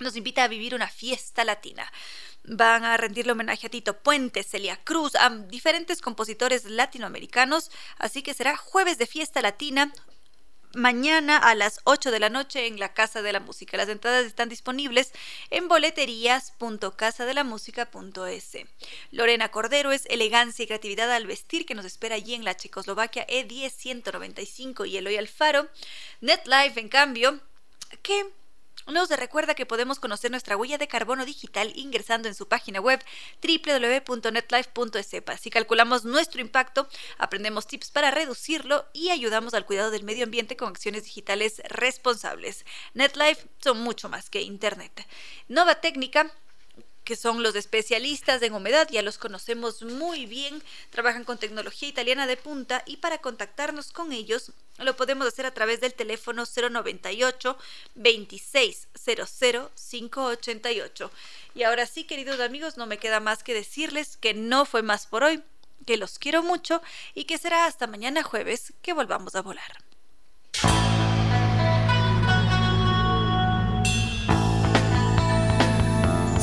nos invita a vivir una fiesta latina. Van a rendirle homenaje a Tito Puente, Celia Cruz, a diferentes compositores latinoamericanos, así que será jueves de fiesta latina, mañana a las 8 de la noche en la Casa de la Música. Las entradas están disponibles en boleterías.casadelamusica.es. Lorena Cordero es elegancia y creatividad al vestir que nos espera allí en la Checoslovaquia E10195 y Eloy Alfaro. NetLife, en cambio, que nos recuerda que podemos conocer nuestra huella de carbono digital ingresando en su página web www.netlife.es. Si calculamos nuestro impacto, aprendemos tips para reducirlo y ayudamos al cuidado del medio ambiente con acciones digitales responsables. NetLife son mucho más que Internet. Nova Técnica que son los especialistas en humedad, ya los conocemos muy bien, trabajan con tecnología italiana de punta y para contactarnos con ellos lo podemos hacer a través del teléfono 098 2600 588. Y ahora sí, queridos amigos, no me queda más que decirles que no fue más por hoy, que los quiero mucho y que será hasta mañana jueves que volvamos a volar.